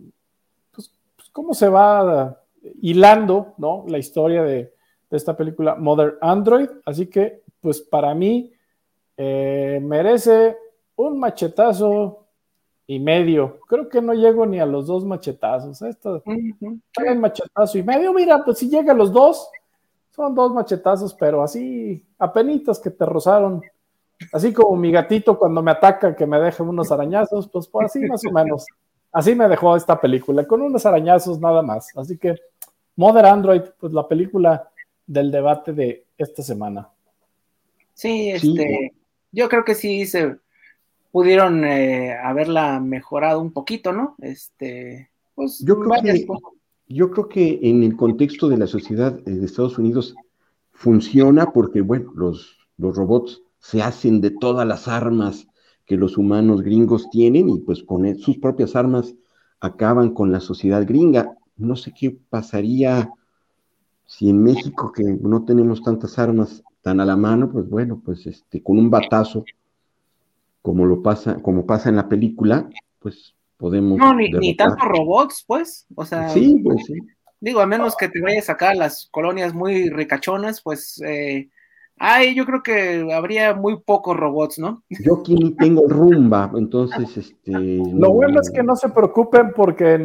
pues, pues cómo se va hilando, ¿no? La historia de, de, esta película Mother Android. Así que, pues para mí eh, merece un machetazo y medio. Creo que no llego ni a los dos machetazos. Esto, un machetazo y medio. Mira, pues si llega a los dos, son dos machetazos, pero así, apenitas que te rozaron. Así como mi gatito cuando me ataca, que me deja unos arañazos, pues, pues así más o menos. Así me dejó esta película, con unos arañazos nada más. Así que, Mother Android, pues la película del debate de esta semana. Sí, este, sí. yo creo que sí se pudieron eh, haberla mejorado un poquito, ¿no? Este, pues yo creo, que, yo creo que en el contexto de la sociedad de Estados Unidos funciona porque, bueno, los, los robots se hacen de todas las armas que los humanos gringos tienen y pues con sus propias armas acaban con la sociedad gringa. No sé qué pasaría si en México, que no tenemos tantas armas tan a la mano, pues bueno, pues este, con un batazo como lo pasa, como pasa en la película, pues podemos. No, ni, ni tantos robots, pues. O sea, sí, pues sí. Digo, a menos que te vayas acá a las colonias muy ricachonas, pues eh, ay, yo creo que habría muy pocos robots, ¿no? Yo aquí ni tengo rumba, entonces este. Lo bueno es que no se preocupen porque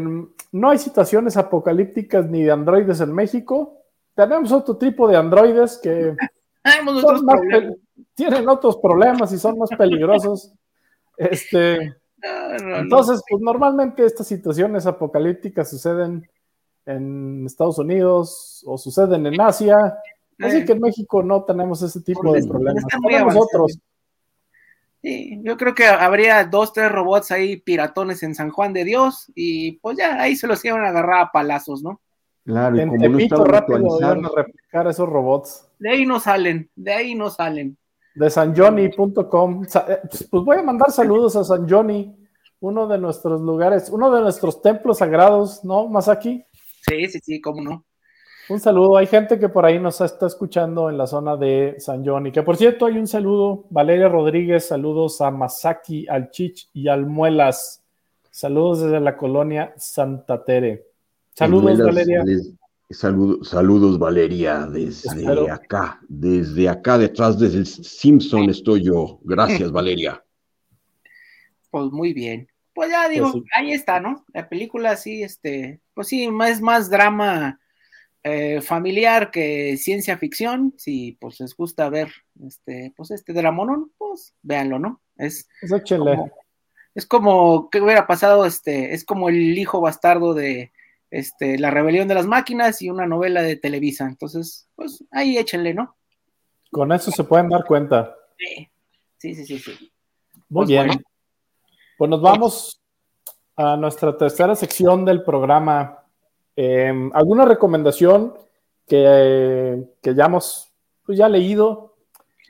no hay situaciones apocalípticas ni de androides en México. Tenemos otro tipo de androides que otros más tienen otros problemas y son más peligrosos. Este, no, no, entonces, pues normalmente estas situaciones apocalípticas suceden en Estados Unidos o suceden en Asia. Así que en México no tenemos ese tipo de problemas. Tenemos otros. Sí, yo creo que habría dos, tres robots ahí piratones en San Juan de Dios y pues ya ahí se los iban a agarrar a palazos, ¿no? Claro, y En como no estaban rápido iban a replicar esos robots. De ahí no salen, de ahí no salen. de sanjohnny.com. Sa- eh, Pues voy a mandar saludos a San Johnny, uno de nuestros lugares, uno de nuestros templos sagrados, ¿no, Masaki? Sí, sí, sí, cómo no. Un saludo. Hay gente que por ahí nos está escuchando en la zona de San Johnny. Que por cierto, hay un saludo. Valeria Rodríguez, saludos a Masaki, al Chich y al Muelas. Saludos desde la colonia Santa Tere. Saludos, Muelas, Valeria. des- saludo- saludos, Valeria, desde Espero. acá, desde acá detrás desde el Simpson estoy yo. Gracias, Valeria. Pues muy bien. pues ya digo, Pues sí. ahí está, ¿no? La película sí, este, pues sí, es más drama eh, familiar que ciencia ficción. Si pues les gusta ver este, pues este dramonón, pues véanlo, ¿no? Es Pues échenle. como, es como que hubiera pasado, este, es como el hijo bastardo de este, la rebelión de las máquinas y una novela de Televisa. Entonces, pues ahí échenle, ¿no? Con eso se pueden dar cuenta. Sí, sí, sí, sí. sí. Muy Pues bien. bueno. Pues nos vamos a nuestra tercera sección del programa. Eh, ¿Alguna recomendación que, que ya hemos pues, ya leído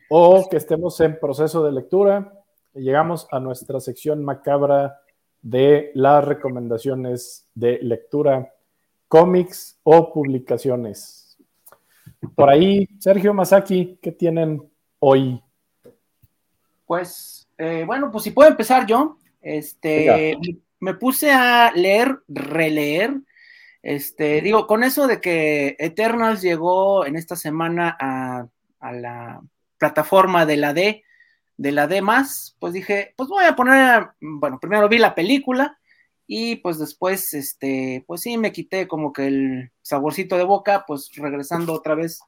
o que estemos en proceso de lectura? Llegamos a nuestra sección macabra de las recomendaciones de lectura, cómics o publicaciones. Por ahí, Sergio Masaki, ¿qué tienen hoy? Pues, eh, bueno, pues si puedo empezar yo. Este, me puse a leer, releer. Este, digo, con eso de que Eternals llegó en esta semana a, a la plataforma de la D, de la D más, pues dije, pues voy a poner, bueno, primero vi la película y pues después, este, pues sí, me quité como que el saborcito de boca, pues regresando otra vez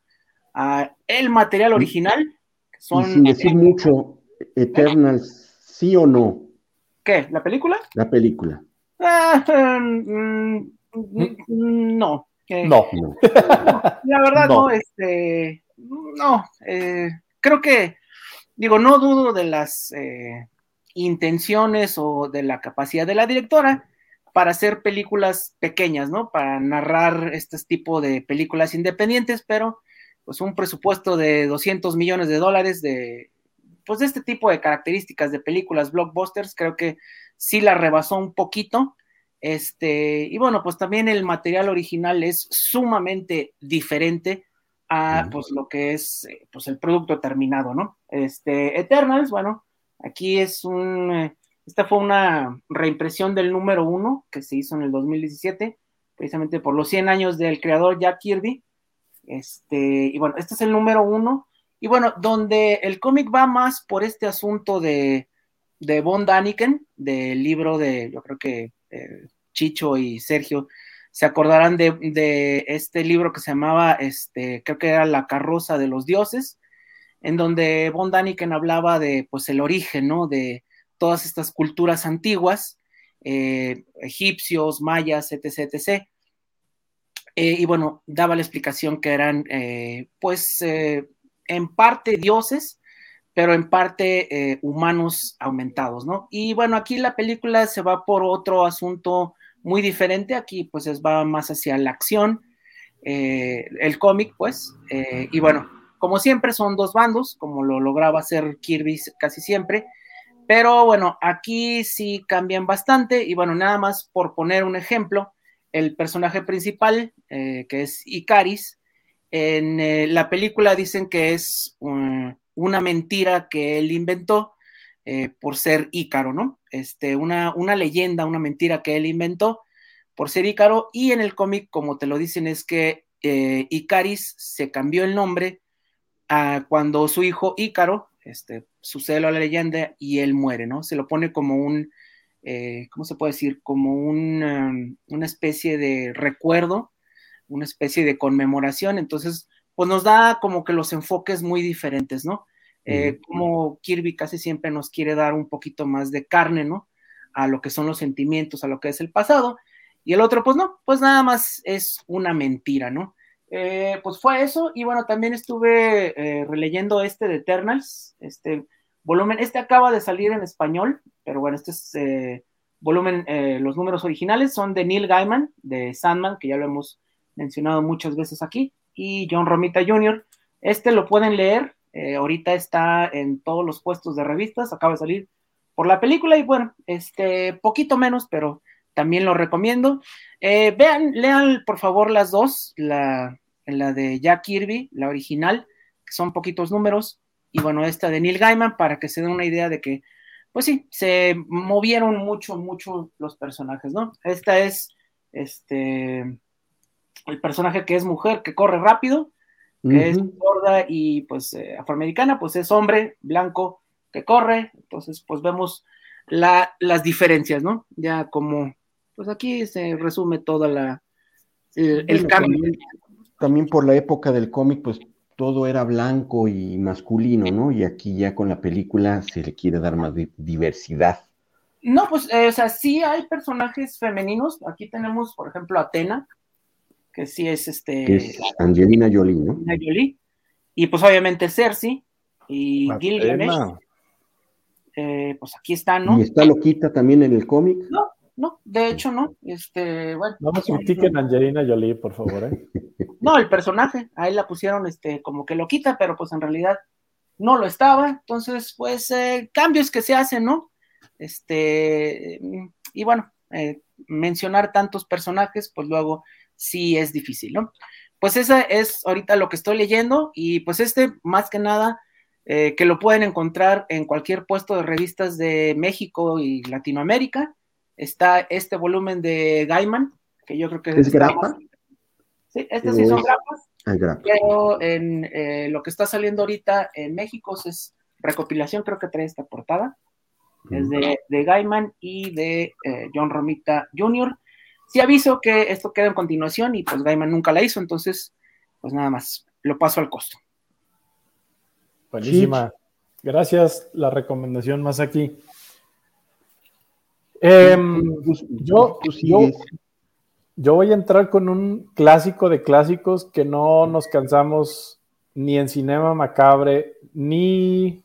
a el material original. que Y Son, sin decir mucho, Eternals, ¿sí o no? ¿Qué? ¿La película? La película. Ah, mm, mm, no. Eh, No. No. La verdad, No. no, este, no, eh, creo que, digo, no dudo de las eh, intenciones o de la capacidad de la directora para hacer películas pequeñas, ¿no? Para narrar este tipo de películas independientes, pero pues un presupuesto de 200 millones de dólares de, pues de este tipo de características de películas blockbusters, creo que sí la rebasó un poquito. Este, y bueno, pues también el material original es sumamente diferente a pues lo que es eh, pues el producto terminado, ¿no? Este, Eternals, bueno, aquí es un, eh, esta fue una reimpresión del número uno que se hizo en el 2017, precisamente por los 100 años del creador Jack Kirby. Este, y bueno, este es el número uno. Y bueno, donde el cómic va más por este asunto de, de Von Daniken, del libro de, yo creo que eh, Chicho y Sergio se acordarán de, este libro que se llamaba, este, creo que era La carroza de los dioses, en donde Von Daniken hablaba de, pues, el origen, ¿no? De todas estas culturas antiguas, eh, egipcios, mayas, etc., etc., eh, y bueno, daba la explicación que eran, eh, pues, en parte dioses, pero en parte humanos aumentados, ¿no? Y bueno, aquí la película se va por otro asunto muy diferente, aquí pues es, va más hacia la acción, eh, el cómic, pues, eh, y bueno, como siempre son dos bandos, como lo lograba hacer Kirby casi siempre, pero bueno, aquí sí cambian bastante, y bueno, nada más por poner un ejemplo, el personaje principal, eh, que es Icaris, en eh, la película dicen que es una mentira que él inventó eh, por ser Ícaro, ¿no? Este, una, una leyenda, una mentira que él inventó por ser Ícaro, y en el cómic, como te lo dicen, es que eh, Icaris se cambió el nombre a cuando su hijo Ícaro, este, sucede la leyenda y él muere, ¿no? Se lo pone como un, eh, ¿cómo se puede decir? Como un, um, una especie de recuerdo, una especie de conmemoración, entonces, pues nos da como que los enfoques muy diferentes, ¿no? Eh, como Kirby casi siempre nos quiere dar un poquito más de carne, ¿no? A lo que son los sentimientos, a lo que es el pasado, y el otro, pues no, pues nada más es una mentira, ¿no? Eh, pues fue eso, y bueno, también estuve eh, releyendo este de Eternals, este volumen, este acaba de salir en español, pero bueno, este es volumen, los números originales son de Neil Gaiman, de Sandman, que ya lo hemos mencionado muchas veces aquí, y John Romita Jr. Este lo pueden leer, eh, ahorita está en todos los puestos de revistas, acaba de salir por la película, y bueno, este, poquito menos, pero también lo recomiendo. Eh, vean, lean por favor las dos, la, la de Jack Kirby, la original, que son poquitos números, y bueno, esta de Neil Gaiman, para que se den una idea de que, pues sí, se movieron mucho, mucho los personajes, ¿no? Esta es, este, el personaje que es mujer, que corre rápido, que uh -huh. es gorda y pues eh, afroamericana, pues es hombre blanco que corre, entonces pues vemos la, las diferencias, ¿no? Ya como, pues aquí se resume toda la, el, el Bueno, cambio. También, también por la época del cómic, pues todo era blanco y masculino, ¿no? Y aquí ya con la película se le quiere dar más di- diversidad. No, pues, eh, o sea, sí hay personajes femeninos. Aquí tenemos, por ejemplo, Atena, que sí es este que es Angelina Jolie, ¿no? Angelina Jolie. Y pues obviamente Cersei y Gilgamesh. Eh, pues aquí están, ¿no? Y está loquita también en el cómic. No, de hecho, no. Este, bueno. No me critiquen a Angelina Jolie, por favor. ¿eh? No, el personaje, ahí la pusieron este, como que lo quita, pero pues en realidad no lo estaba. Entonces, pues, eh, cambios que se hacen, ¿no? Este, y bueno, eh, mencionar tantos personajes, pues luego sí es difícil, ¿no? Pues esa es ahorita lo que estoy leyendo y pues este, más que nada, eh, que lo pueden encontrar en cualquier puesto de revistas de México y Latinoamérica. Está este volumen de Gaiman, que yo creo que ¿Es está grapa? Sí, estas sí son Es- grapas, grapa. pero en eh, lo que está saliendo ahorita en México es recopilación, creo que trae esta portada, es de, de Gaiman y de eh, John Romita Jr. Sí aviso que esto queda en continuación y pues Gaiman nunca la hizo, entonces pues nada más, lo paso al costo. Buenísima. Gracias, la recomendación más aquí. Em, Pues, yo- tú yo- yo voy a entrar con un clásico de clásicos que no nos cansamos ni en Cinema Macabre, ni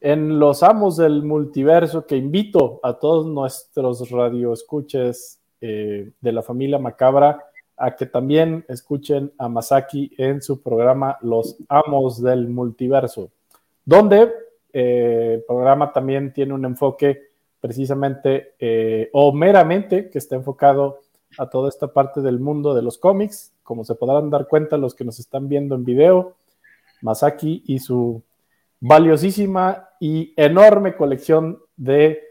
en Los Amos del Multiverso, que invito a todos nuestros radioescuches eh, de la familia Macabra a que también escuchen a Masaki en su programa Los Amos del Multiverso, donde eh, el programa también tiene un enfoque precisamente eh, o meramente que está enfocado a toda esta parte del mundo de los cómics. Como se podrán dar cuenta los que nos están viendo en video, Masaki y su valiosísima y enorme colección de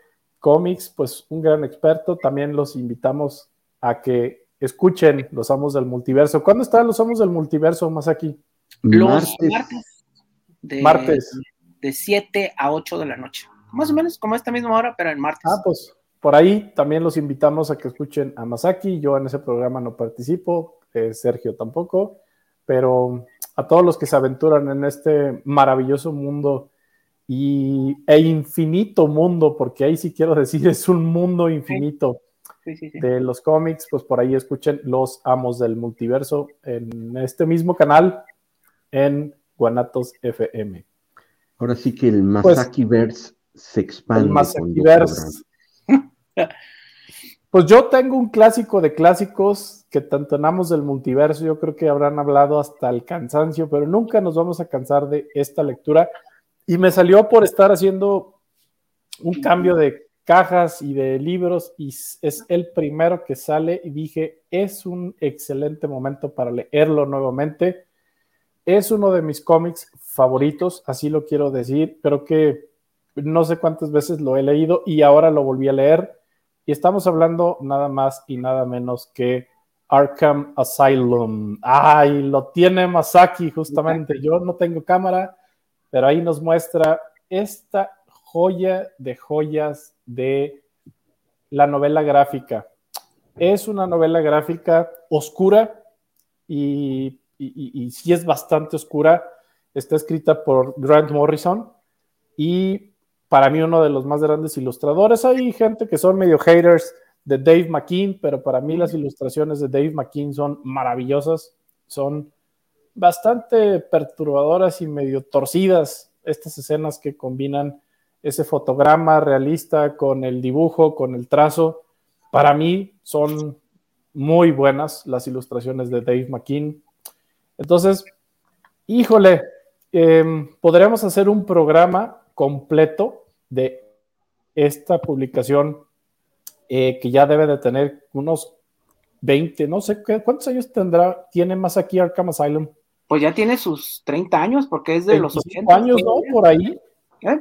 cómics, pues un gran experto. También los invitamos a que escuchen Los Amos del Multiverso. ¿Cuándo están Los Amos del Multiverso, Masaki? Los Martes. martes. De, Martes. De 7 a 8 de la noche. Más o menos como esta misma hora, pero en martes. Ah, pues por ahí también los invitamos a que escuchen a Masaki. Yo en ese programa no participo, eh, Sergio tampoco, pero a todos los que se aventuran en este maravilloso mundo y, e infinito mundo, porque ahí sí quiero decir es un mundo infinito Sí, sí, sí. de los cómics, pues por ahí escuchen Los Amos del Multiverso en este mismo canal en Guanatos FM. Ahora sí que el Pues, Masaki-verse se expande. El Masakiverse. Pues yo tengo un clásico de clásicos que tanto en Amos del Multiverso, yo creo que habrán hablado hasta el cansancio, pero nunca nos vamos a cansar de esta lectura. Y me salió por estar haciendo un cambio de cajas y de libros y es el primero que sale y dije, es un excelente momento para leerlo nuevamente. Es uno de mis cómics favoritos, así lo quiero decir. Creo que no sé cuántas veces lo he leído y ahora lo volví a leer. Y estamos hablando nada más y nada menos que Arkham Asylum. Ay, lo tiene Masaki justamente. Yo no tengo cámara, pero ahí nos muestra esta joya de joyas de la novela gráfica. Es una novela gráfica oscura y, y, y, y sí es bastante oscura. Está escrita por Grant Morrison y para mí uno de los más grandes ilustradores. Hay gente que son medio haters de Dave McKean, pero para mí las ilustraciones de Dave McKean son maravillosas, son bastante perturbadoras y medio torcidas estas escenas que combinan ese fotograma realista con el dibujo, con el trazo. Para mí son muy buenas las ilustraciones de Dave McKean. Entonces, híjole, eh, podríamos hacer un programa completo de esta publicación eh, que ya debe de tener unos 20, no sé ¿qué, cuántos años tendrá, tiene más aquí Arkham Asylum. Pues ya tiene sus 30 años porque es de los 80 años, ¿no? Por ahí. ¿Eh?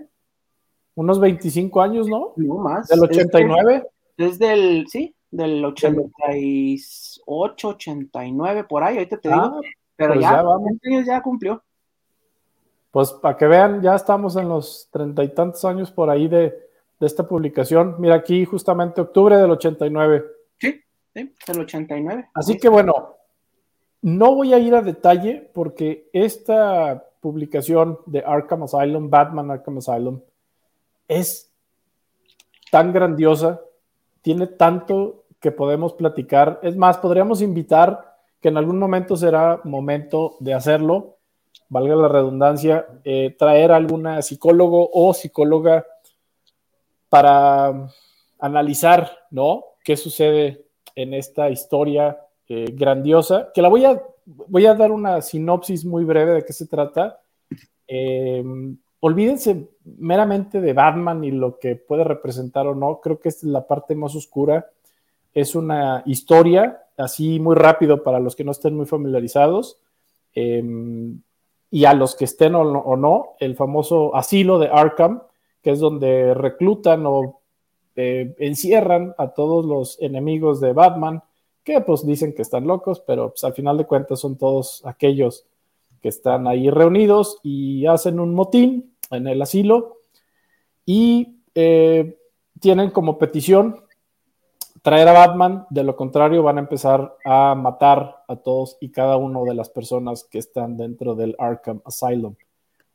Unos 25 años, ¿no? No más. Del 89. Es, es del, sí, del 88, 89, por ahí, ahorita te Ah, digo. Pero pues ya, ya vamos. 20 años ya cumplió. Pues para que vean, ya estamos en los treinta y tantos años por ahí de, de esta publicación. Mira aquí justamente octubre del 89. Sí, sí, del 89. Así que bueno, no voy a ir a detalle porque esta publicación de Arkham Asylum, Batman Arkham Asylum, es tan grandiosa, tiene tanto que podemos platicar. Es más, podríamos invitar, que en algún momento será momento de hacerlo, valga la redundancia, eh, traer a alguna psicólogo o psicóloga para analizar, ¿no? ¿Qué sucede en esta historia eh, grandiosa? Que la voy a, voy a dar una sinopsis muy breve de qué se trata. Eh, olvídense meramente de Batman y lo que puede representar o no. Creo que es la parte más oscura. Es una historia, así muy rápido para los que no estén muy familiarizados. Eh, y a los que estén o no, o no, el famoso asilo de Arkham, que es donde reclutan o eh, encierran a todos los enemigos de Batman, que pues dicen que están locos, pero pues, al final de cuentas son todos aquellos que están ahí reunidos y hacen un motín en el asilo y eh, tienen como petición traer a Batman, de lo contrario van a empezar a matar a todos y cada uno de las personas que están dentro del Arkham Asylum.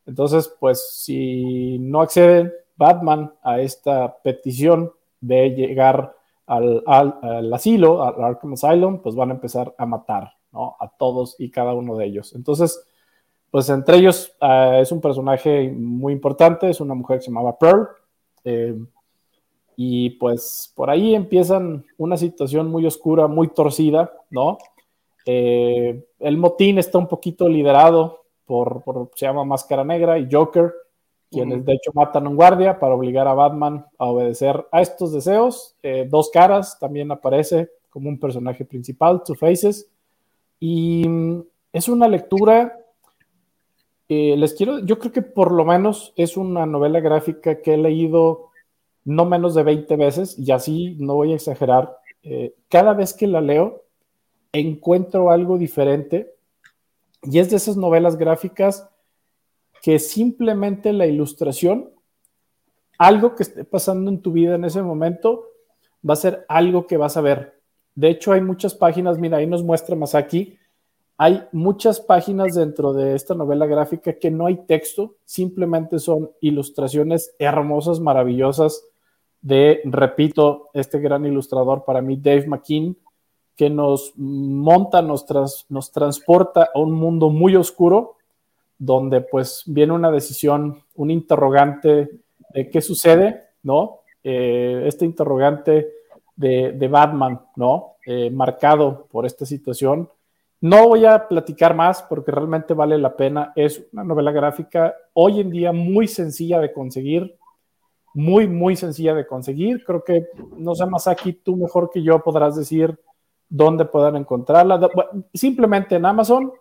Entonces, pues si no accede Batman a esta petición de llegar al, al, asilo, al Arkham Asylum, pues van a empezar a matar ¿no? a todos y cada uno de ellos. Entonces, pues entre ellos uh, es un personaje muy importante, es una mujer que se llamaba Pearl. Eh, y pues por ahí empiezan una situación muy oscura, muy torcida, ¿no? Eh, el motín está un poquito liderado por, por, se llama Máscara Negra y Joker, quienes de hecho matan a un guardia para obligar a Batman a obedecer a estos deseos. Eh, Dos Caras también aparece como un personaje principal, Two Faces, y mm, es una lectura, eh, les quiero, yo creo que por lo menos es una novela gráfica que he leído no menos de 20 veces, y así no voy a exagerar, eh, cada vez que la leo encuentro algo diferente, y es de esas novelas gráficas que simplemente la ilustración, algo que esté pasando en tu vida en ese momento, va a ser algo que vas a ver. De hecho, hay muchas páginas, mira, ahí nos muestra Masaki, hay muchas páginas dentro de esta novela gráfica que no hay texto, simplemente son ilustraciones hermosas, maravillosas de, repito, este gran ilustrador para mí, Dave McKean, que nos monta, nos, nos transporta a un mundo muy oscuro, donde pues viene una decisión, un interrogante de qué sucede, ¿no? Eh, este interrogante de, de Batman, ¿no? Eh, marcado por esta situación. No voy a platicar más porque realmente vale la pena. Es una novela gráfica hoy en día muy sencilla de conseguir, muy, muy sencilla de conseguir. Creo que, no sé, Masaki, tú mejor que yo podrás decir dónde puedan encontrarla. Simplemente en Amazon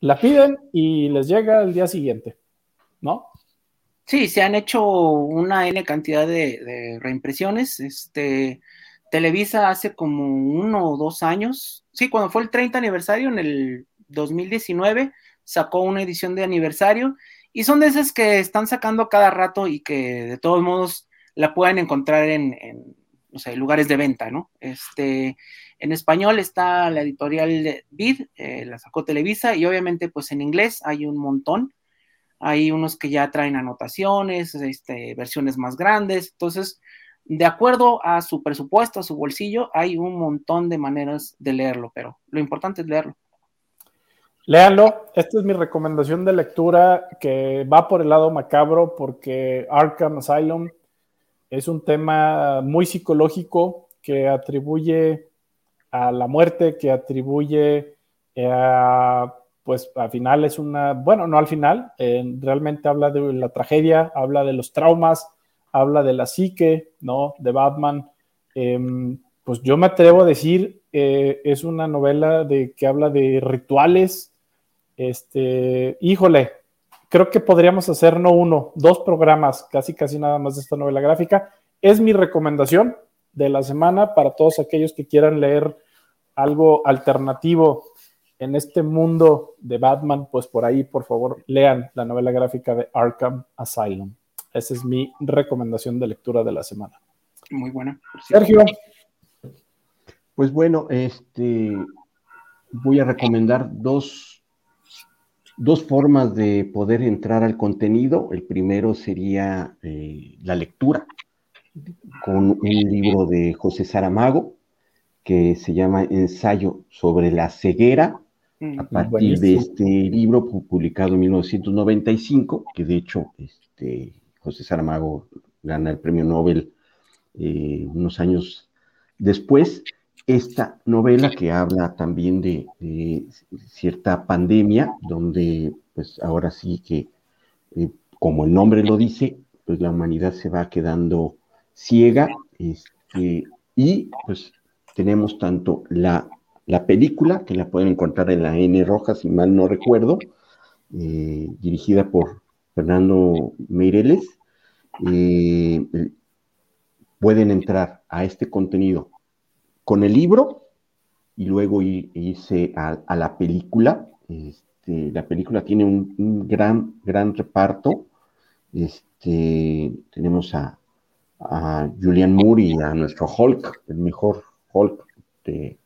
la piden y les llega el día siguiente, ¿no? Sí, se han hecho una N cantidad de, reimpresiones. Este, Televisa hace como uno o dos años, sí, cuando fue el 30 aniversario, en el 2019, sacó una edición de aniversario y son de esas que están sacando cada rato y que de todos modos la pueden encontrar en, no sé, lugares de venta, ¿no? Este, en español está la editorial Vid, eh, la sacó Televisa, y obviamente, pues en inglés hay un montón. Hay unos que ya traen anotaciones, este, versiones más grandes. Entonces, de acuerdo a su presupuesto, a su bolsillo, hay un montón de maneras de leerlo, pero lo importante es leerlo. Léanlo. Esta es mi recomendación de lectura que va por el lado macabro porque Arkham Asylum es un tema muy psicológico que atribuye a la muerte, que atribuye a, pues al final es una, bueno, no al final, eh, realmente habla de la tragedia, habla de los traumas, habla de la psique, ¿no? De Batman. Eh, pues yo me atrevo a decir, eh, es una novela de, que habla de rituales. Este, híjole, creo que podríamos hacer no uno, dos programas, casi casi nada más de esta novela gráfica. Es mi recomendación de la semana para todos aquellos que quieran leer algo alternativo en este mundo de Batman, pues por ahí, por favor, lean la novela gráfica de Arkham Asylum. Esa es mi recomendación de lectura de la semana. Muy buena. Sergio, Pues bueno, este voy a recomendar dos, dos formas de poder entrar al contenido. El primero sería eh, la lectura con un libro de José Saramago que se llama Ensayo sobre la ceguera, Mm. a partir de este libro pu- publicado en 1995, que de hecho este, José Saramago gana el premio Nobel eh, unos años después. Esta novela que habla también de, de cierta pandemia, donde pues ahora sí que, eh, como el nombre lo dice, pues la humanidad se va quedando ciega, este, y pues tenemos tanto la la película, que la pueden encontrar en la N roja, si mal no recuerdo, eh, dirigida por Fernando Meireles, eh, pueden entrar a este contenido con el libro y luego ir- irse a, la película. Este, la película tiene un, un gran, gran reparto. Este, tenemos a, a Julian Moore y a nuestro Hulk, el mejor Hulk de,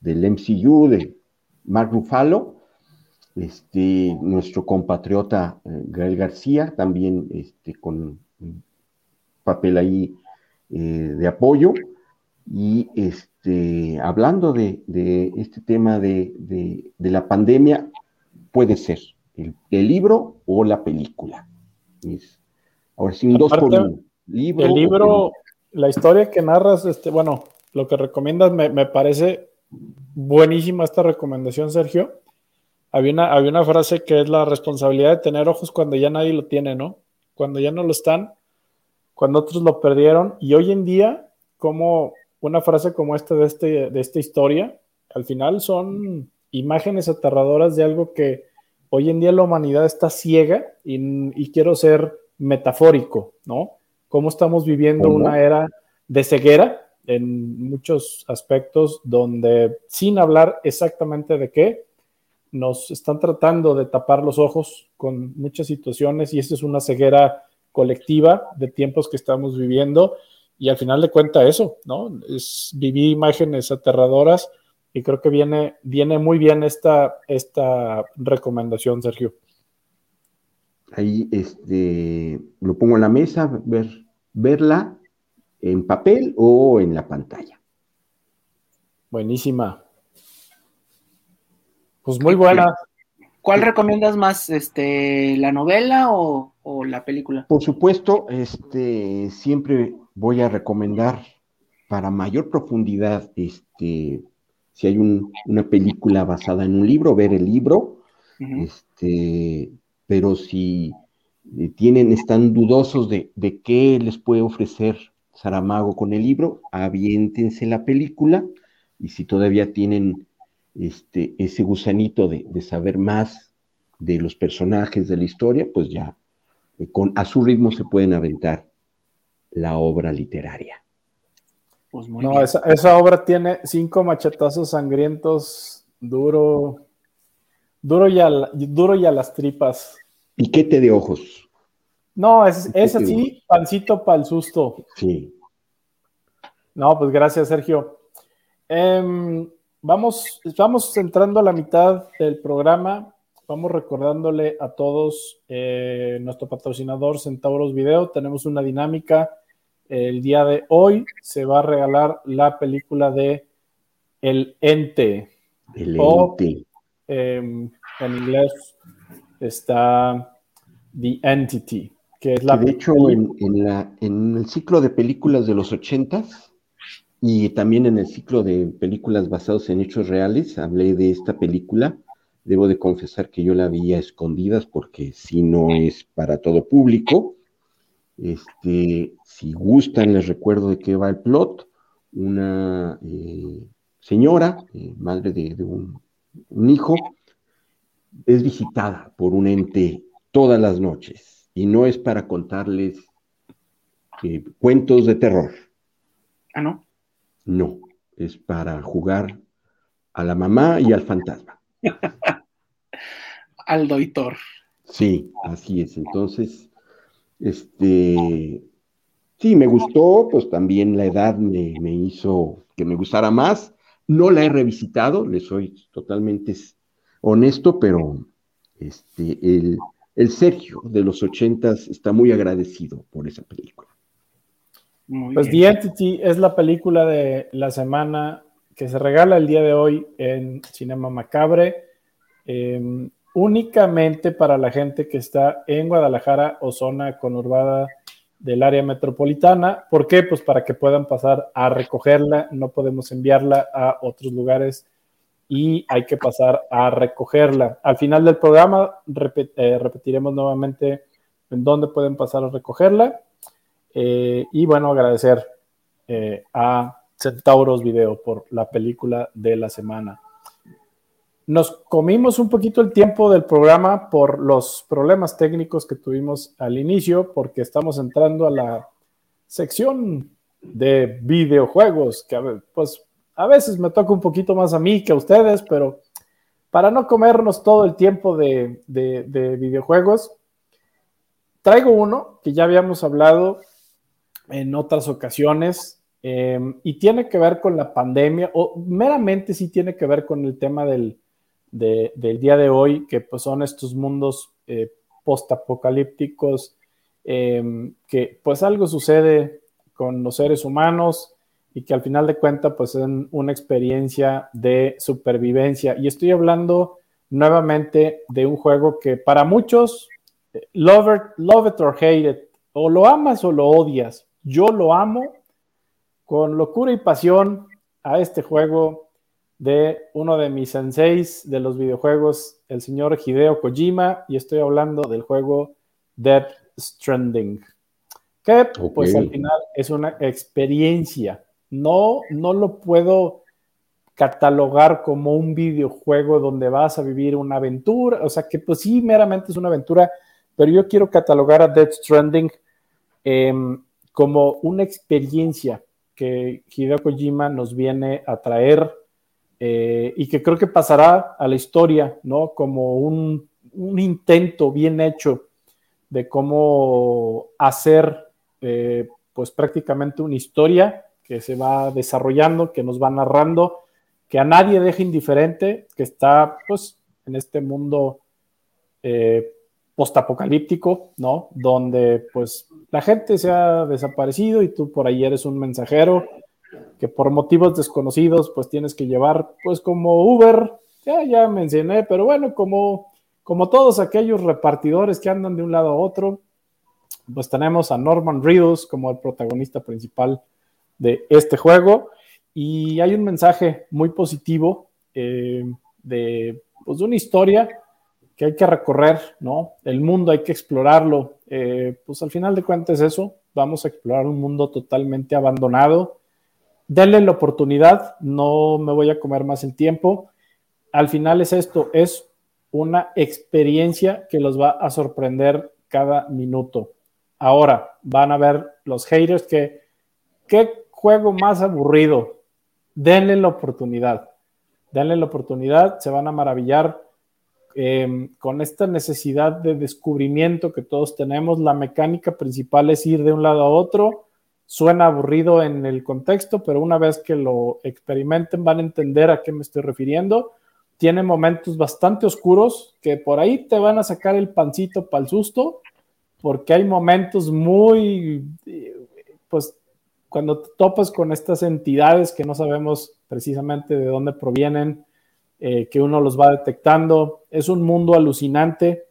del MCU, de Mark Ruffalo, este, nuestro compatriota eh, Gael García, también este, con un papel ahí eh, de apoyo, y este, hablando de, de este tema de, de- de la pandemia, puede ser el, el libro o la película. Es, ahora sí, un dos por uno. Libro el libro, la historia que narras, este, bueno, lo que recomiendas me, me parece buenísima esta recomendación, Sergio. Había una, había una frase que es la responsabilidad de tener ojos cuando ya nadie lo tiene, ¿no? Cuando ya no lo están, cuando otros lo perdieron. Y hoy en día, como una frase como esta de, este, de esta historia, al final son imágenes aterradoras de algo que hoy en día la humanidad está ciega y, y quiero ser metafórico, ¿no? Cómo estamos viviendo ¿Cómo? una era de ceguera en muchos aspectos donde sin hablar exactamente de qué, nos están tratando de tapar los ojos con muchas situaciones y esta es una ceguera colectiva de tiempos que estamos viviendo y al final de cuenta eso, ¿no? Es vivir imágenes aterradoras y creo que viene, viene muy bien esta, esta recomendación, Sergio. ahí este, lo pongo en la mesa, ver, verla en papel o en la pantalla. Buenísima. Pues muy buena. ¿Cuál recomiendas más, este, la novela o, o la película? Por supuesto, este, siempre voy a recomendar para mayor profundidad, este, si hay un- una película basada en un libro, ver el libro, este, pero si eh, tienen, están dudosos de, de qué les puede ofrecer Saramago con el libro, aviéntense la película y si todavía tienen este, ese gusanito de, de saber más de los personajes de la historia, pues ya eh, con, a su ritmo se pueden aventar la obra literaria. Pues muy No, bien. esa, esa obra tiene cinco machetazos sangrientos, duro, duro y a, la- duro y a las tripas. Piquete de ojos, No, es, es así, pancito para el susto. sí. No, pues gracias, Sergio. Em, vamos, vamos entrando a la mitad del programa. Vamos recordándole a todos eh, nuestro patrocinador Centauros Video. Tenemos una dinámica. El día de hoy se va a regalar la película de El Ente. El ente. Em, en inglés está The Entity, que es la Que de hecho, en, en la, en el ciclo de películas de los ochentas y también en el ciclo de películas basadas en hechos reales, hablé de esta película. Debo de confesar que yo la vi a escondidas porque si no es para todo público. Este, si gustan, les recuerdo de qué va el plot. Una eh, señora, eh, madre de, de un, un hijo, es visitada por un ente todas las noches y no es para contarles eh, cuentos de terror, Ah, ¿no? no, es para jugar a la mamá y al fantasma. Aldo y Thor. Sí, así es. Entonces, Este, sí, me gustó, pues también la edad me, me hizo que me gustara más. No la he revisitado, le soy totalmente honesto, pero este, el, el Sergio de los ochentas está muy agradecido por esa película. Muy pues bien. The Entity es la película de la semana que se regala el día de hoy en Cinema Macabre, eh, únicamente para la gente que está en Guadalajara o zona conurbada del área metropolitana. ¿Por qué? Pues para que puedan pasar a recogerla, no podemos enviarla a otros lugares y hay que pasar a recogerla. Al final del programa eh, repetiremos nuevamente en dónde pueden pasar a recogerla. Eh, y bueno, agradecer eh, a Centauros Video por la película de la semana. Nos comimos un poquito el tiempo del programa por los problemas técnicos que tuvimos al inicio, porque estamos entrando a la sección de videojuegos, que pues a veces me toca un poquito más a mí que a ustedes, pero para no comernos todo el tiempo de, videojuegos, traigo uno que ya habíamos hablado en otras ocasiones em, y tiene que ver con la pandemia, o meramente sí tiene que ver con el tema del, día de hoy, que pues son estos mundos eh, post-apocalípticos, em, que pues algo sucede con los seres humanos, y que al final de cuentas pues es una experiencia de supervivencia. Y estoy hablando nuevamente de un juego que para muchos, eh, love it, love it or hate it, o lo amas o lo odias. Yo lo amo con locura y pasión a este juego de uno de mis senseis de los videojuegos, el señor Hideo Kojima, y estoy hablando del juego Death Stranding, que pues al final es una experiencia no, no lo puedo catalogar como un videojuego donde vas a vivir una aventura, o sea que pues sí, meramente es una aventura, pero yo quiero catalogar a Death Stranding em, como una experiencia que Hideo Kojima nos viene a traer eh, y que creo que pasará a la historia, ¿no? Como un, intento bien hecho de cómo hacer eh, pues prácticamente una historia que se va desarrollando, que nos va narrando, que a nadie deja indiferente, que está pues en este mundo eh, postapocalíptico, ¿no? Donde pues la gente se ha desaparecido y tú por ahí eres un mensajero que por motivos desconocidos pues tienes que llevar pues como Uber, ya, ya mencioné, pero bueno, como, como todos aquellos repartidores que andan de un lado a otro, pues tenemos a Norman Reedus como el protagonista principal de este juego. Y hay un mensaje muy positivo eh, de, pues, de una historia que hay que recorrer, ¿no? El mundo hay que explorarlo. Eh, pues al final de cuentas es eso, vamos a explorar un mundo totalmente abandonado. Denle la oportunidad, no me voy a comer más el tiempo. Al final es esto, es una experiencia que los va a sorprender cada minuto. Ahora van a ver los haters que, ¿qué juego más aburrido. Denle la oportunidad. Denle la oportunidad, se van a maravillar em, con esta necesidad de descubrimiento que todos tenemos. La mecánica principal es ir de un lado a otro. Suena aburrido en el contexto, pero una vez que lo experimenten van a entender a qué me estoy refiriendo. Tiene momentos bastante oscuros que por ahí te van a sacar el pancito para el susto, porque hay momentos muy, pues cuando te topas con estas entidades que no sabemos precisamente de dónde provienen, eh, que uno los va detectando, es un mundo alucinante.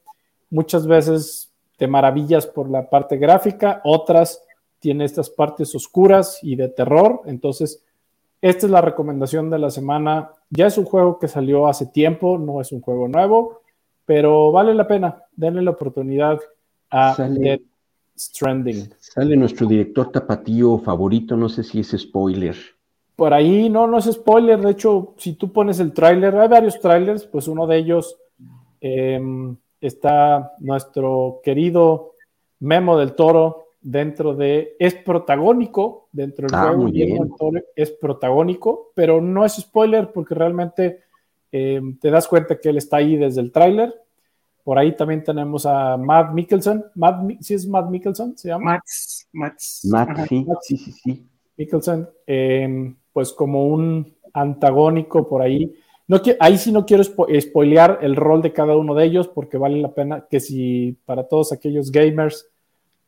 Muchas veces te maravillas por la parte gráfica, otras tiene estas partes oscuras y de terror. Entonces, esta es la recomendación de la semana. Ya es un juego que salió hace tiempo, no es un juego nuevo, pero vale la pena. Denle la oportunidad a Dead Stranding. Sale nuestro director tapatío favorito, no sé si es spoiler. Por ahí no, no es spoiler. De hecho, si tú pones el tráiler, hay varios trailers, pues uno de ellos em, está nuestro querido Memo del Toro dentro de, es protagónico dentro del ah, juego, Toro es protagónico, pero no es spoiler porque realmente em, te das cuenta que él está ahí desde el tráiler Por ahí también tenemos a Matt Mikkelsen. Matt, ¿Sí es Matt Mikkelsen? ¿Se llama? Mats, Mats. Matt, ajá. sí, sí, sí, sí. Mikkelsen, eh, pues como un antagónico por ahí. No, ahí sí no quiero spo- spoilear el rol de cada uno de ellos porque vale la pena que si para todos aquellos gamers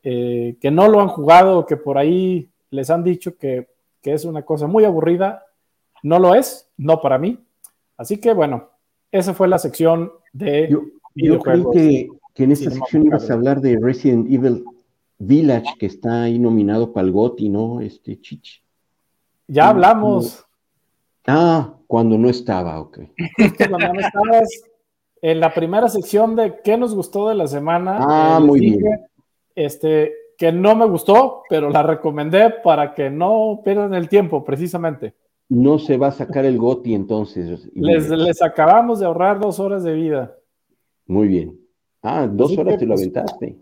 eh, que no lo han jugado o que por ahí les han dicho que, que es una cosa muy aburrida, no lo es, no para mí. Así que bueno, esa fue la sección de Yo, yo creí videojuegos. que, que en esta sección ibas a hablar de Resident Evil Village, que está ahí nominado para el GOTY, ¿no? Este Chich. Ya hablamos. Ah, cuando no estaba, ok. Cuando no estabas en la primera sección de qué nos gustó de la semana. Ah, les muy dije, bien. Este, que no me gustó, pero la recomendé para que no pierdan el tiempo, precisamente. No se va a sacar el GOTY entonces. Les, les acabamos de ahorrar dos horas de vida. Muy bien. Ah, dos Así horas que, te lo pues, aventaste.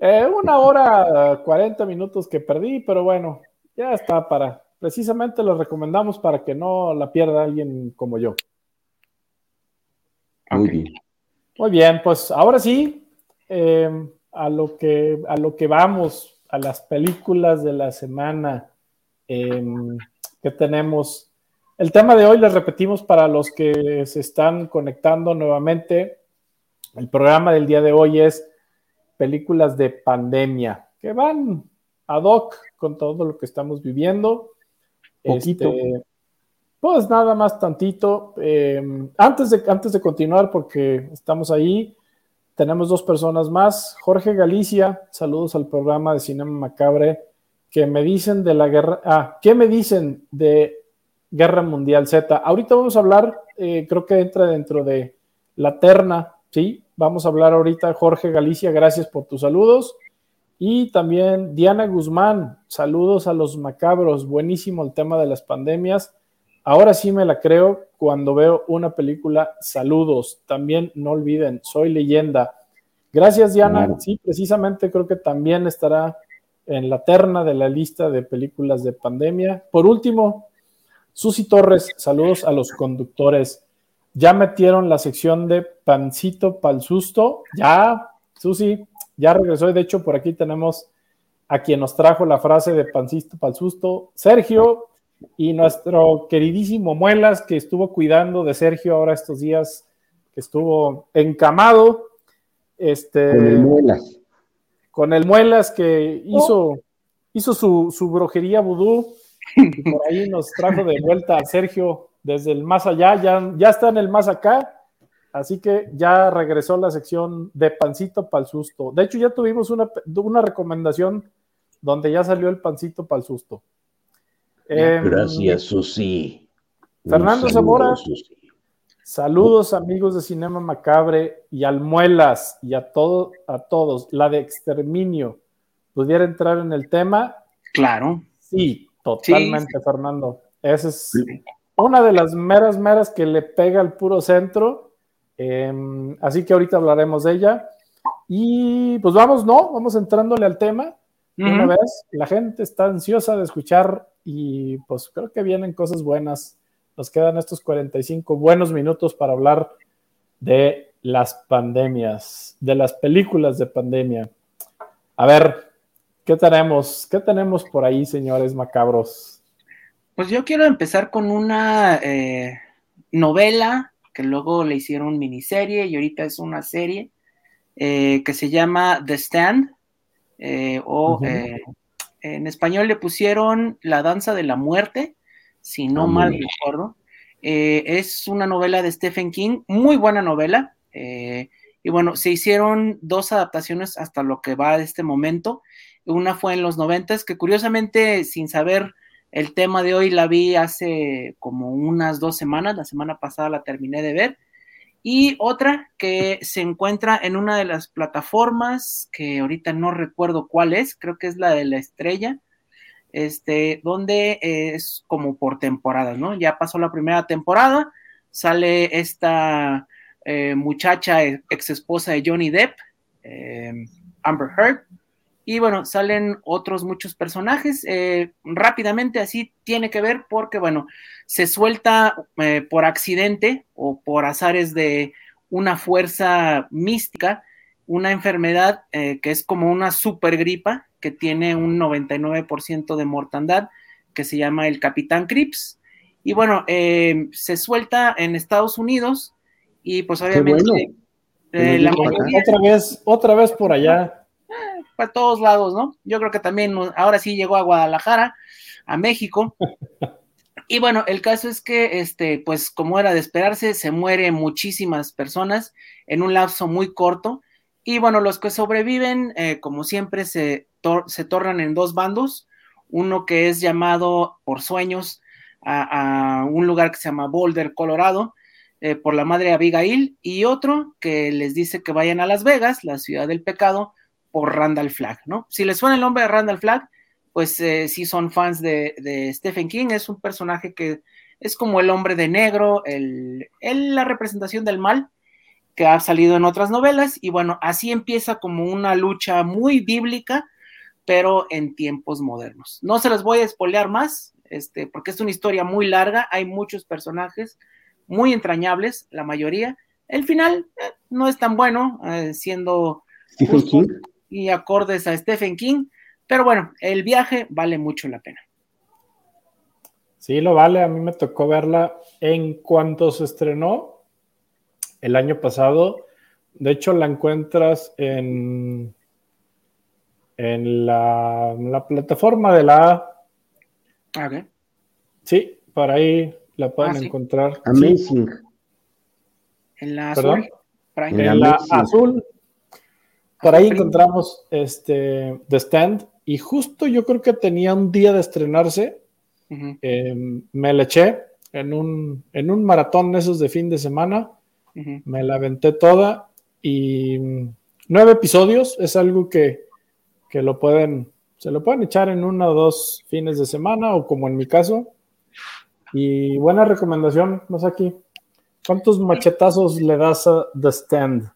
Eh, una hora, 40 minutos que perdí, pero bueno, ya está para. Precisamente lo recomendamos para que no la pierda alguien como yo. Muy bien. Muy bien, pues ahora sí, eh, a, lo que, a lo que vamos, a las películas de la semana eh, que tenemos. El tema de hoy, les repetimos para los que se están conectando nuevamente, el programa del día de hoy es películas de pandemia, que van ad hoc con todo lo que estamos viviendo. Poquito. Este, pues nada más tantito. Eh, antes, de, antes de continuar, porque estamos ahí, tenemos dos personas más. Jorge Galicia, saludos al programa de Cinema Macabre, que me dicen de la guerra. Ah, ¿qué me dicen de Guerra Mundial Z? Ahorita vamos a hablar, eh, creo que entra dentro de la terna, ¿sí? Vamos a hablar ahorita, Jorge Galicia, gracias por tus saludos. Y también Diana Guzmán, saludos a los macabros, buenísimo el tema de las pandemias. Ahora sí me la creo cuando veo una película. Saludos. También no olviden, soy leyenda. Gracias, Diana. Claro. Sí, precisamente creo que también estará en la terna de la lista de películas de pandemia. Por último, Susi Torres, saludos a los conductores. Ya metieron la sección de pancito pa'l susto. Ya, Susi, ya regresó. Y de hecho, por aquí tenemos a quien nos trajo la frase de pancito pa'l susto, Sergio, y nuestro queridísimo Muelas, que estuvo cuidando de Sergio ahora estos días, que estuvo encamado. Este, Con el muelas. con el Muelas que hizo, hizo su, su brujería vudú y por ahí nos trajo de vuelta a Sergio desde el más allá, ya, ya está en el más acá, así que ya regresó la sección de pancito pa'l susto. De hecho, ya tuvimos una, una recomendación donde ya salió el pancito pa'l susto. Em, Gracias, Susi. Fernando saludo, Zamora. Susi. Saludos amigos de Cinema Macabre y Almuelas y a, todo, a todos. La de Exterminio. ¿Pudiera entrar en el tema? Claro. Sí, totalmente, Sí. Fernando. Esa es una de las meras, meras que le pega al puro centro. Em, así que ahorita hablaremos de ella. Y pues vamos, ¿no? Vamos entrándole al tema. Una vez, la gente está ansiosa de escuchar y pues creo que vienen cosas buenas. Nos quedan estos 45 buenos minutos para hablar de las pandemias, de las películas de pandemia. A ver, ¿qué tenemos? ¿Qué tenemos por ahí, señores macabros? Pues yo quiero empezar con una eh, novela que luego le hicieron miniserie y ahorita es una serie eh, que se llama The Stand eh, o en español le pusieron La Danza de la Muerte, si no Ah, mal recuerdo. Es una novela de Stephen King, muy buena novela. y bueno, se hicieron dos adaptaciones hasta lo que va de este momento. Una fue en los noventas, que curiosamente, sin saber el tema de hoy, la vi hace como unas dos semanas. La semana pasada la terminé de ver. Y otra que se encuentra en una de las plataformas, que ahorita no recuerdo cuál es, creo que es la de la estrella, este, donde es como por temporadas, ¿no? Ya pasó la primera temporada, sale esta eh, muchacha, ex esposa de Johnny Depp, eh, Amber Heard, y bueno, salen otros muchos personajes. eh, rápidamente así tiene que ver porque, bueno, se suelta eh, por accidente o por azares de una fuerza mística, una enfermedad eh, que es como una supergripa que tiene un 99% de mortandad, que se llama el Capitán Crips. Y bueno, eh, se suelta en Estados Unidos y pues obviamente bueno. eh, la mayoría Otra vez, otra vez por allá. Para todos lados, ¿no? Yo creo que también ahora sí llegó a Guadalajara, a México. Y bueno, el caso es que, este, pues como era de esperarse, se mueren muchísimas personas en un lapso muy corto. Y bueno, los que sobreviven, eh, como siempre, se, tor- se tornan en dos bandos. Uno que es llamado por sueños a, a un lugar que se llama Boulder, Colorado, eh, por la madre Abigail, y otro que les dice que vayan a Las Vegas, la ciudad del pecado, por Randall Flagg, ¿no? Si les suena el nombre de Randall Flagg, pues eh, sí son fans de, de Stephen King, es un personaje que es como el hombre de negro, el, el- la representación del mal que ha salido en otras novelas, y bueno, así empieza como una lucha muy bíblica, pero en tiempos modernos. No se les voy a espolear más, este, porque es una historia muy larga, hay muchos personajes muy entrañables, la mayoría. El final eh, no es tan bueno, eh, siendo Stephen. King. Y acordes a Stephen King, pero bueno, el viaje vale mucho la pena. Sí, lo vale. A mí me tocó verla en cuanto se estrenó el año pasado. De hecho, la encuentras en, en la, la plataforma de la A. Ok. Sí, por ahí la pueden Ah, sí. encontrar. Sí, Amazing. En la azul. En en la azul. Por ahí encontramos este The Stand. Y justo yo creo que tenía un día de estrenarse. Eh, me la eché en un, en un maratón esos de fin de semana. Me la aventé toda y mm, nueve episodios es algo que, que lo pueden, se lo pueden echar en uno o dos fines de semana o como en mi caso. Y buena recomendación, aquí. ¿Cuántos machetazos le das a The Stand?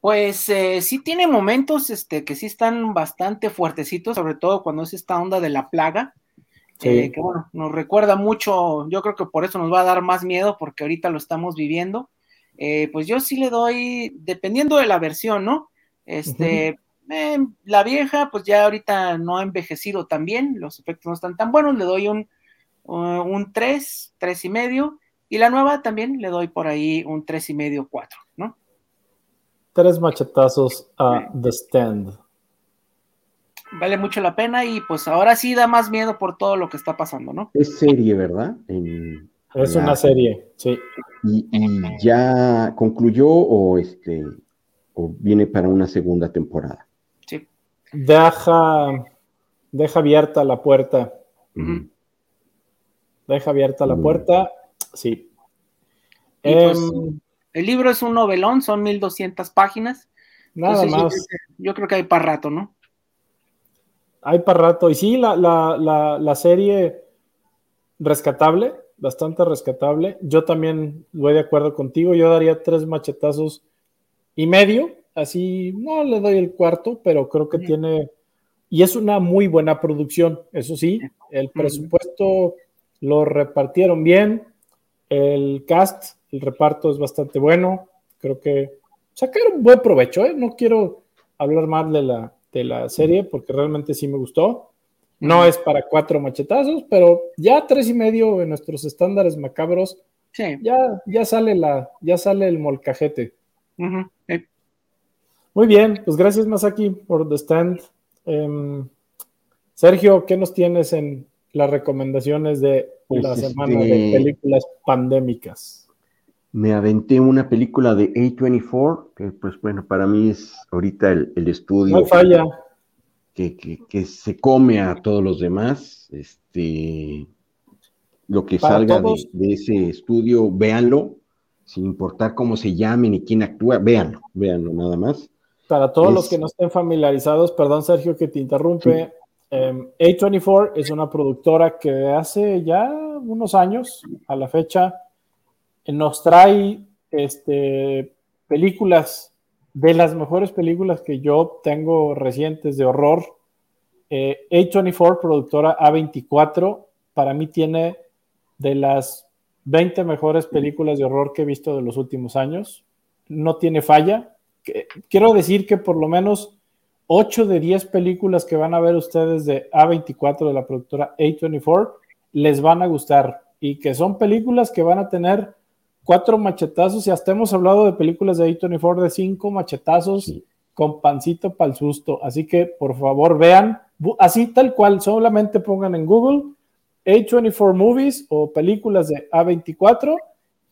Pues eh, sí tiene momentos este, que sí están bastante fuertecitos, sobre todo cuando es esta onda de la plaga, Sí. eh, que bueno, nos recuerda mucho, yo creo que por eso nos va a dar más miedo, porque ahorita lo estamos viviendo. Eh, pues yo sí le doy, dependiendo de la versión, ¿no? Este, eh, la vieja, pues ya ahorita no ha envejecido tan bien, los efectos no están tan buenos, le doy un, uh, un 3, 3 y medio, y la nueva también le doy por ahí un 3 y medio, 4, ¿no? Tres machetazos a The Stand. vale mucho la pena y pues ahora sí da más miedo por todo lo que está pasando, ¿no? Es serie, ¿verdad? En- Es una serie, sí. Y, y ya concluyó o este o viene para una segunda temporada. Sí. Deja, deja abierta la puerta. Deja abierta la puerta. Sí. Y pues, Em, El libro es un novelón, son 1200 páginas. nada Entonces, más. Yo creo que hay para rato, ¿no? Hay para rato. Y sí, la, la, la, la serie rescatable, bastante rescatable. Yo también voy de acuerdo contigo. Yo daría tres machetazos y medio. Así, no le doy el cuarto, pero creo que tiene. Y es una muy buena producción, eso sí. El presupuesto lo repartieron bien. El cast, el reparto es bastante bueno. Creo que sacaron buen provecho. ¿eh? No quiero hablar mal de la, de la serie porque realmente sí me gustó. No es para cuatro machetazos, pero ya tres y medio en nuestros estándares macabros, Sí. ya, ya sale la, ya sale el molcajete. Eh, Muy bien, pues gracias Masaki por The Stand. Em, Sergio, ¿qué nos tienes en las recomendaciones de Pues, la este, semana de películas pandémicas? Me aventé una película de A24, que pues bueno, para mí es ahorita el, el estudio No falla. que, que- que se come a todos los demás. Este, lo que Para salga de, ese estudio, véanlo, sin importar cómo se llamen y quién actúa, véanlo, véanlo nada más. Para todos Es- los que no estén familiarizados, perdón Sergio que te interrumpe, em, A24 es una productora que hace ya unos años a la fecha nos trae este, películas de las mejores películas que yo tengo recientes de horror. Eh, A24, productora A24, para mí tiene de las 20 mejores películas de horror que he visto de los últimos años. no tiene falla. Quiero decir que por lo menos 8 de 10 películas que van a ver ustedes de A24 de la productora A24 les van a gustar y que son películas que van a tener cuatro machetazos y hasta hemos hablado de películas de A24 de cinco machetazos con pancito para el susto. Así que por favor vean, así tal cual, solamente pongan en Google A24 Movies o películas de A24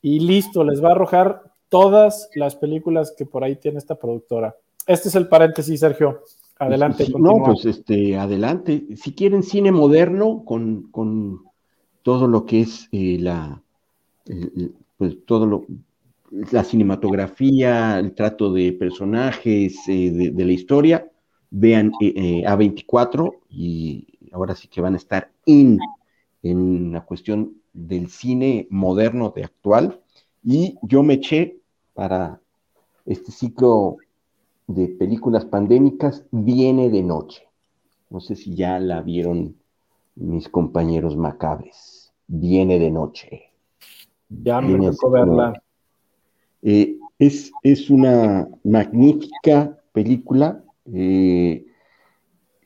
y listo, les va a arrojar todas las películas que por ahí tiene esta productora. Este es el paréntesis, Sergio. Adelante. no, pues este, adelante. Si quieren cine moderno con, con todo lo que es eh, la, pues todo lo, la cinematografía, el trato de personajes, eh, de, la historia, vean eh, A24 y ahora sí que van a estar en la cuestión del cine moderno de actual. Y yo me eché para este ciclo de películas pandémicas, Viene de Noche. No sé si ya la vieron mis compañeros macabres viene de noche. Ya me tocó verla. Eh, es, es, una magnífica película. Eh,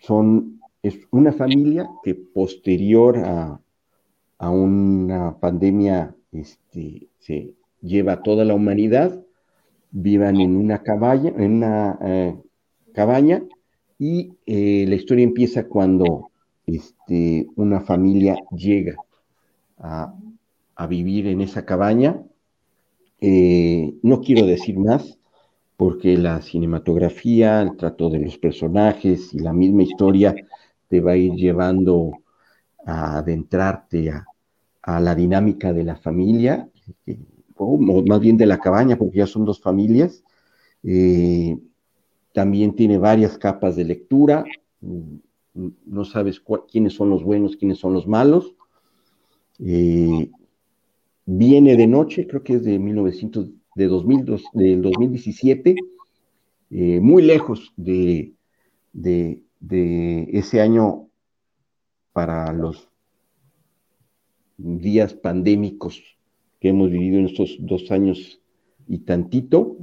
son, es una familia que posterior a, a una pandemia este, se lleva a toda la humanidad, vivan en una cabaña, en una eh, cabaña y la historia empieza cuando este, una familia llega a, vivir en esa cabaña. Eh, no quiero decir más porque la cinematografía, el trato de los personajes y la misma historia te va a ir llevando a adentrarte a, la dinámica de la familia, eh, o más bien de la cabaña, porque ya son dos familias. Eh, también tiene varias capas de lectura, mm, no sabes quiénes son los buenos, quiénes son los malos, viene de noche, creo que es de 1900, de 2002, del 2017, eh, muy lejos de, de, ese año para los días pandémicos que hemos vivido en estos dos años y tantito,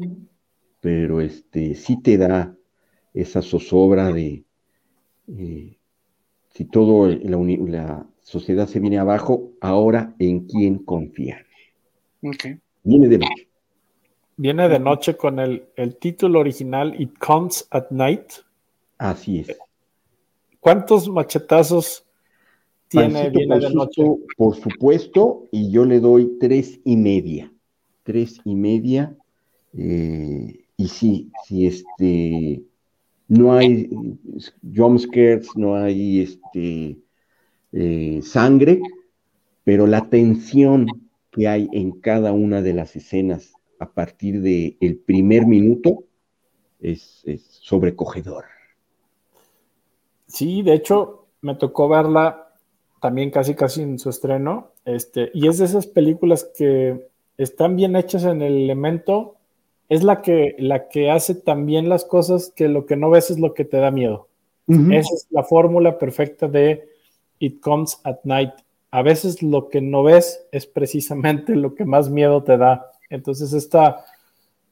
pero este sí te da esa zozobra de eh, si todo la, la, sociedad se viene abajo, ahora en quién confiar. Viene de noche. Viene de noche con el, título original It Comes at Night. Así es. ¿Cuántos machetazos tiene Viene de noche? Por supuesto, y yo le doy tres y media. Tres y media. Eh, y sí, sí, este, no hay jumpscares, no hay este, eh, sangre, pero la tensión que hay en cada una de las escenas a partir del el primer minuto es, sobrecogedor. Sí, de hecho, me tocó verla también casi casi en su estreno, este, y es de esas películas que están bien hechas en el elemento, es la que, la que hace también las cosas que lo que no ves es lo que te da miedo. Esa es la fórmula perfecta de It Comes at Night. A veces lo que no ves es precisamente lo que más miedo te da. Entonces esta,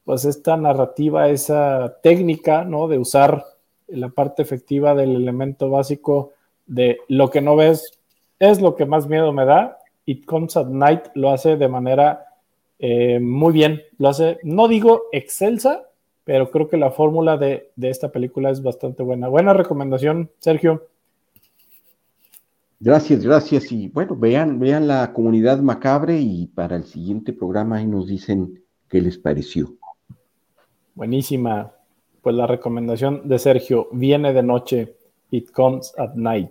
pues esta narrativa, esa técnica, ¿no? De usar la parte efectiva del elemento básico de lo que no ves es lo que más miedo me da. It Comes at Night lo hace de manera eh, muy bien. Lo hace, no digo excelsa, pero creo que la fórmula de, de esta película es bastante buena. Buena recomendación, Sergio. Gracias, gracias. Y bueno, vean, vean la comunidad macabre y para el siguiente programa ahí nos dicen qué les pareció. Buenísima. Pues la recomendación de Sergio viene de noche. It comes at night.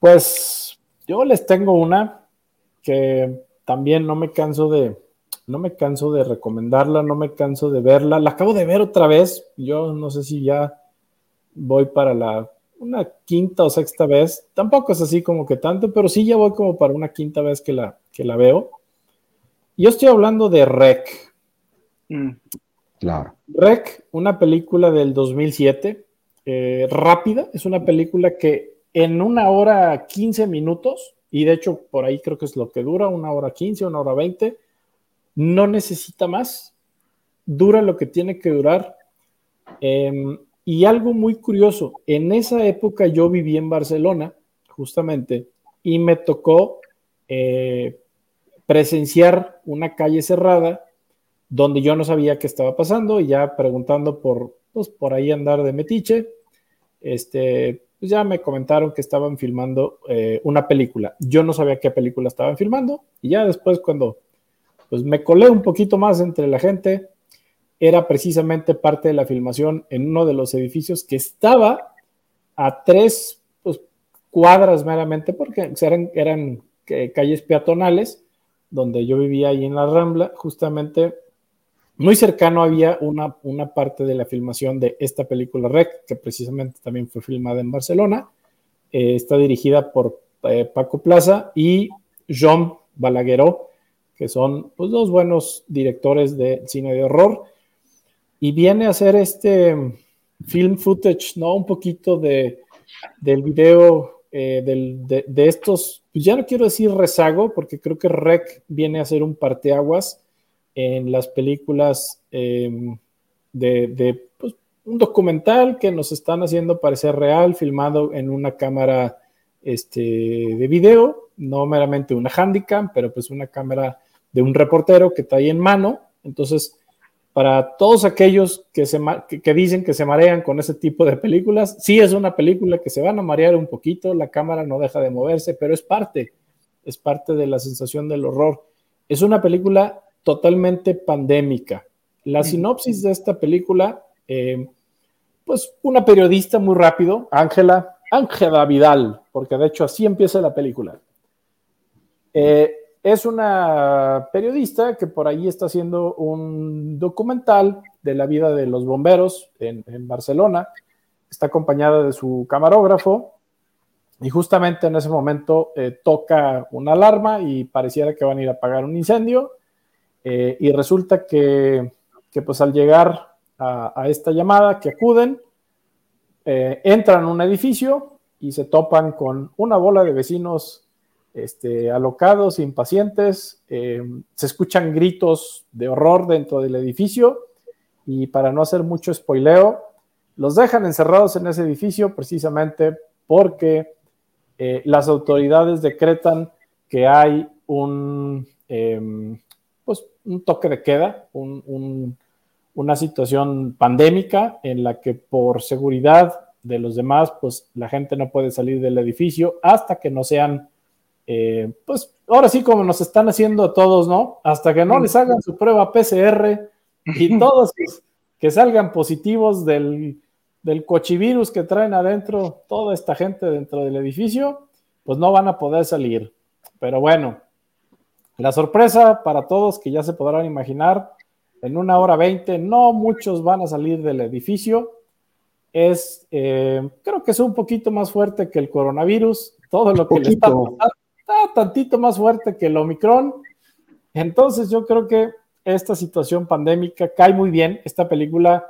Pues yo les tengo una que también no me canso de, no me canso de recomendarla, no me canso de verla. La acabo de ver otra vez. Yo no sé si ya voy para la una quinta o sexta vez. Tampoco es así como que tanto, pero sí ya voy como para una quinta vez que la, que la veo. Yo estoy hablando de Rec. Mm. Claro. Rec, una película del 2007, eh, rápida, es una película que en una hora 15 minutos, y de hecho por ahí creo que es lo que dura, una hora 15, una hora 20, no necesita más. dura lo que tiene que durar. Em, y algo muy curioso, en esa época yo viví en Barcelona, justamente, y me tocó eh, presenciar una calle cerrada donde yo no sabía qué estaba pasando y ya preguntando por, pues, por ahí andar de metiche, este, pues ya me comentaron que estaban filmando eh, una película. Yo no sabía qué película estaban filmando y ya después cuando pues me colé un poquito más entre la gente, era precisamente parte de la filmación en uno de los edificios que estaba a tres pues, cuadras meramente, porque eran, eh, calles peatonales, donde yo vivía ahí en la Rambla, justamente muy cercano había una, una parte de la filmación de esta película Rec, que precisamente también fue filmada en Barcelona. Eh, está dirigida por eh, Paco Plaza y Jean Balagueró, que son pues, dos buenos directores de cine de horror. Y viene a hacer este film footage, ¿no? Un poquito de, del video eh, de, de, estos, pues ya no quiero decir rezago, porque creo que Rec viene a ser un parteaguas en las películas em, de, pues, un documental que nos están haciendo parecer real, filmado en una cámara este, de video, no meramente una handicam, pero pues una cámara de un reportero que está ahí en mano. Entonces, para todos aquellos que, se, que, dicen que se marean con ese tipo de películas, sí es una película que se van a marear un poquito, la cámara no deja de moverse, pero es parte, es parte de la sensación del horror. Es una película totalmente pandémica. La sinopsis de esta película, eh, pues una periodista muy rápido, Ángela, Ángela Vidal, porque de hecho así empieza la película. Eh, es una periodista que por ahí está haciendo un documental de la vida de los bomberos en, Barcelona. Está acompañada de su camarógrafo y justamente en ese momento eh, toca una alarma y pareciera que van a ir a apagar un incendio eh, y resulta que, pues al llegar a, esta llamada, que acuden, eh, entran a un edificio y se topan con una bola de vecinos este, alocados, impacientes, eh, se escuchan gritos de horror dentro del edificio y para no hacer mucho spoileo, los dejan encerrados en ese edificio precisamente porque las autoridades decretan que hay un, em, pues, un toque de queda, una situación pandémica en la que por seguridad de los demás, pues la gente no puede salir del edificio hasta que no sean, eh, pues ahora sí como nos están haciendo a todos, ¿no? Hasta que no les hagan su prueba PCR y todos que salgan positivos del, del cochivirus que traen adentro toda esta gente dentro del edificio, pues no van a poder salir. Pero bueno, la sorpresa para todos que ya se podrán imaginar, en una hora veinte no muchos van a salir del edificio. Es, eh, creo que es un poquito más fuerte que el coronavirus, todo lo que le está pasando está tantito más fuerte que el Omicron. Entonces yo creo que esta situación pandémica cae muy bien. Esta película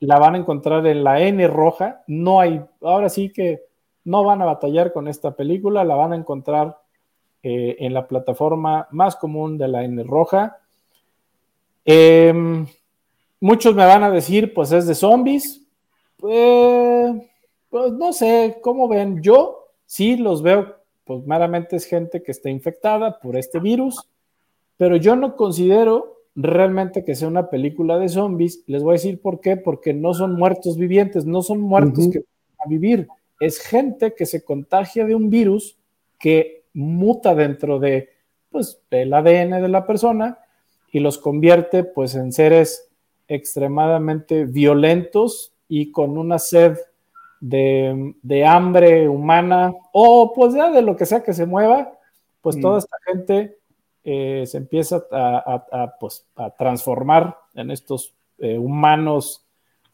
la van a encontrar en la N roja. No hay, ahora sí que no van a batallar con esta película, la van a encontrar eh, en la plataforma más común de la N roja. Em, muchos me van a decir, pues es de zombies. pues no sé, ¿cómo ven? Yo sí los veo, pues meramente es gente que está infectada por este virus, pero yo no considero realmente que sea una película de zombies. Les voy a decir por qué, porque no son muertos vivientes, no son muertos que van a vivir. Es gente que se contagia de un virus que muta dentro de pues, el ADN de la persona y los convierte pues, en seres extremadamente violentos y con una sed de, hambre humana o pues ya de lo que sea que se mueva, pues mm. toda esta gente eh, se empieza a, pues, a, transformar en estos eh, humanos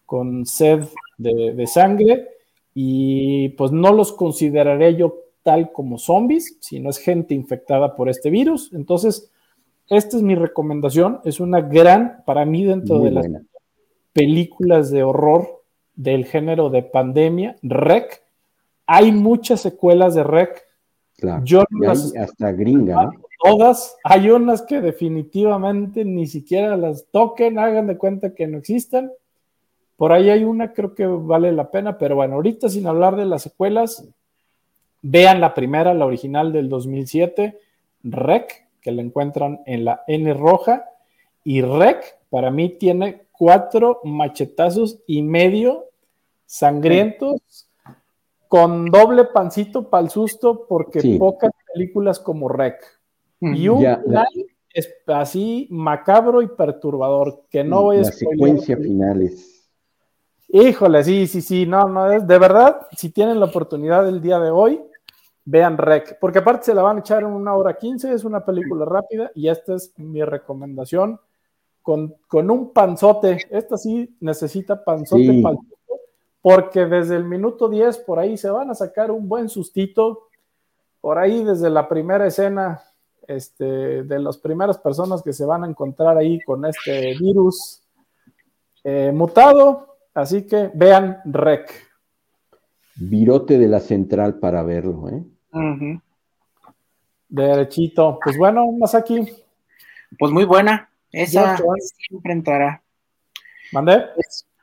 con sed de, de, sangre y pues no los consideraré yo tal como zombies, sino es gente infectada por este virus. Entonces, esta es mi recomendación. Es una gran, para mí, dentro de las películas de horror del género de pandemia, REC. Hay muchas secuelas de REC. Claro. Yo no las hasta gringa, ¿no? todas, hay unas que definitivamente ni siquiera las toquen, hagan de cuenta que no existen. Por ahí hay una, creo que vale la pena, pero bueno, ahorita sin hablar de las secuelas, vean la primera, la original del 2007, Rec, que la encuentran en la N roja, y Rec para mí tiene cuatro machetazos y medio sangrientos, con doble pancito para el susto, porque Sí. pocas películas como Rec. Y un Ya, la- es así macabro y perturbador, que no voy a la secuencia final es. Híjole, sí, sí, sí, no, no, es de verdad, si tienen la oportunidad el día de hoy, vean Rec, porque aparte se la van a echar en una hora quince, es una película rápida y esta es mi recomendación con, con un panzote, esta sí necesita panzote Sí. pa'l porque desde el minuto 10 por ahí se van a sacar un buen sustito, por ahí desde la primera escena, este, de las primeras personas que se van a encontrar ahí con este virus eh, mutado, así que vean Rec. Virote de la central para verlo, ¿eh? Derechito. Pues bueno, más aquí. Pues muy buena. Esa siempre entrará. ¿Mandé?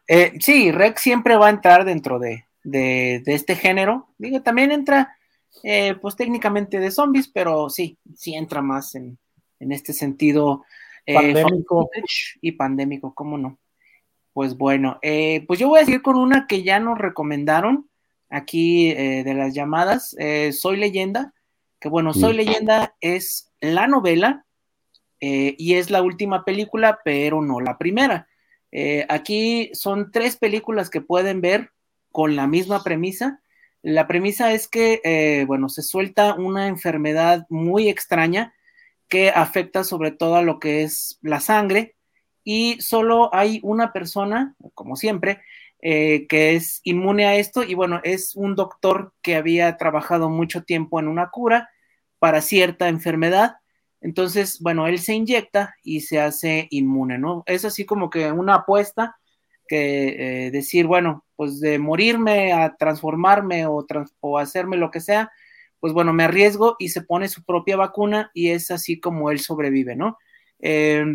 Eh, sí, Rex siempre va a entrar dentro de, de- de este género. Digo, también entra, eh, pues técnicamente de zombies, pero sí, sí entra más en, en este sentido eh, Pandémico. y pandémico, ¿cómo no? Pues bueno, eh, pues yo voy a seguir con una que ya nos recomendaron aquí eh, de las llamadas, eh, Soy leyenda, que bueno, Soy leyenda es la novela eh, y es la última película, pero no la primera. Eh, aquí son tres películas que pueden ver con la misma premisa. La premisa es que, eh, bueno, se suelta una enfermedad muy extraña que afecta sobre todo a lo que es la sangre y solo hay una persona, como siempre, eh, que es inmune a esto y bueno, es un doctor que había trabajado mucho tiempo en una cura para cierta enfermedad entonces, bueno, él se inyecta y se hace inmune, ¿no? Es así como que una apuesta que eh, decir, bueno, pues de morirme a transformarme o, trans o, hacerme lo que sea, pues bueno, me arriesgo y se pone su propia vacuna y es así como él sobrevive, ¿no? Eh,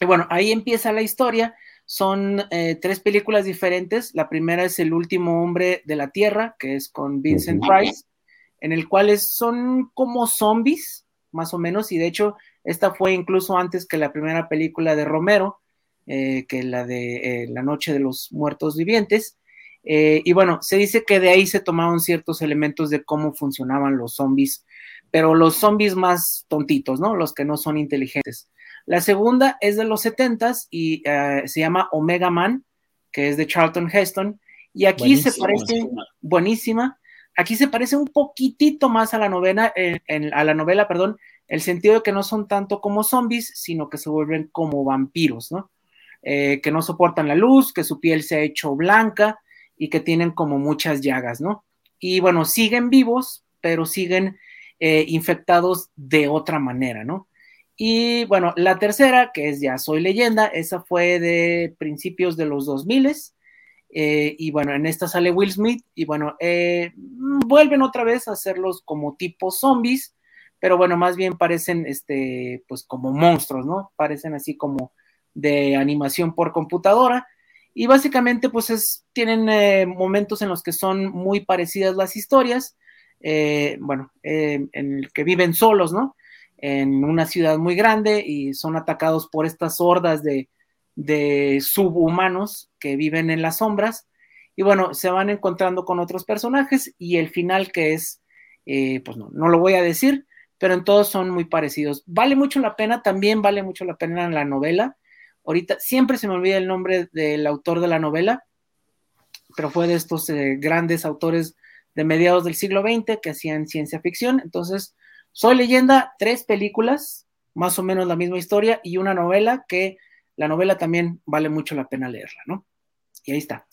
y bueno, ahí empieza la historia. Son eh, tres películas diferentes. La primera es El último hombre de la Tierra, que es con Vincent Price, en el cual es, son como zombies, más o menos, y de hecho esta fue incluso antes que la primera película de Romero, eh, que la de eh, La Noche de los Muertos Vivientes. Eh, y bueno, se dice que de ahí se tomaron ciertos elementos de cómo funcionaban los zombies, pero los zombies más tontitos, ¿no? Los que no son inteligentes. La segunda es de los 70s y uh, se llama Omega Man, que es de Charlton Heston, y aquí buenísima. se parece, buenísima, Aquí se parece un poquitito más a la novela, a la novela, perdón, el sentido de que no son tanto como zombies, sino que se vuelven como vampiros, ¿no? Eh, que no soportan la luz, que su piel se ha hecho blanca y que tienen como muchas llagas, ¿no? Y bueno, siguen vivos, pero siguen eh, infectados de otra manera, ¿no? Y bueno, la tercera, que es Ya Soy Leyenda, esa fue de principios de los 2000 eh, y bueno, en esta sale Will Smith y bueno, eh, vuelven otra vez a hacerlos como tipo zombies, pero bueno, más bien parecen este, pues como monstruos, ¿no? Parecen así como de animación por computadora y básicamente pues es, tienen eh, momentos en los que son muy parecidas las historias, bueno, en el que viven solos, ¿no? En una ciudad muy grande y son atacados por estas hordas de, de subhumanos que viven en las sombras y bueno, se van encontrando con otros personajes y el final que es, eh, pues no, no lo voy a decir, pero en todos son muy parecidos. Vale mucho la pena, también vale mucho la pena la novela. Ahorita siempre se me olvida el nombre del autor de la novela, pero fue de estos eh, grandes autores de mediados del siglo XX que hacían ciencia ficción. Entonces, Soy leyenda, tres películas, más o menos la misma historia, y una novela que la novela también vale mucho la pena leerla, ¿no? Y ahí está.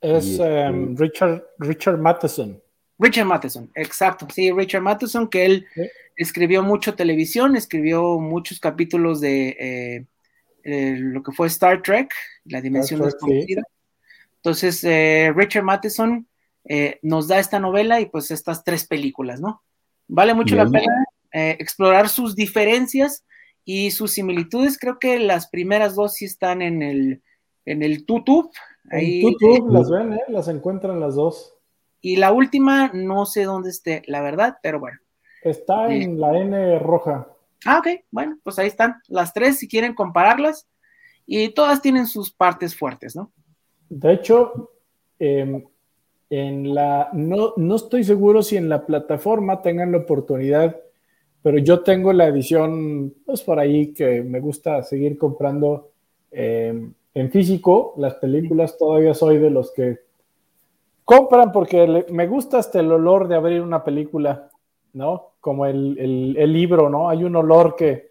Es um, Richard, Richard Matheson. Richard Matheson, exacto, sí, Richard Matheson, que él ¿Sí? escribió mucho televisión, escribió muchos capítulos de eh, eh, lo que fue Star Trek, la dimensión Trek, desconocida. Sí. Entonces, eh, Richard Matheson eh, nos da esta novela y pues estas tres películas, ¿no? Vale mucho la pena eh, explorar sus diferencias y sus similitudes. Creo que las primeras dos sí están en el, en el YouTube. Ahí, En las ven, ¿eh? Las encuentran las dos. y la última, no sé dónde esté, la verdad, pero bueno. Está Sí. en la N roja. Ah, ok, bueno, pues ahí están las tres si quieren compararlas. Y todas tienen sus partes fuertes, ¿no? De hecho, em, en la, no, no estoy seguro si en la plataforma tengan la oportunidad, pero yo tengo la edición, pues por ahí que me gusta seguir comprando em, en físico las películas. Todavía soy de los que compran porque me gusta hasta el olor de abrir una película, ¿no? Como el, libro, ¿no? Hay un olor que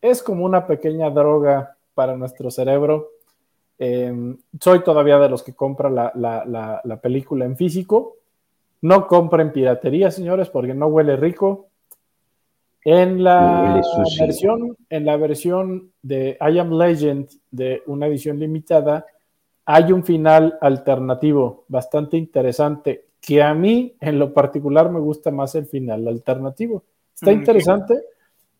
es como una pequeña droga para nuestro cerebro. Eh, soy todavía de los que compra la- la película en físico. No compren piratería, señores, porque no huele rico. En la versión, en la versión de I Am Legend de una edición limitada, hay un final alternativo bastante interesante que a mí en lo particular me gusta más el final alternativo. Está Mm, interesante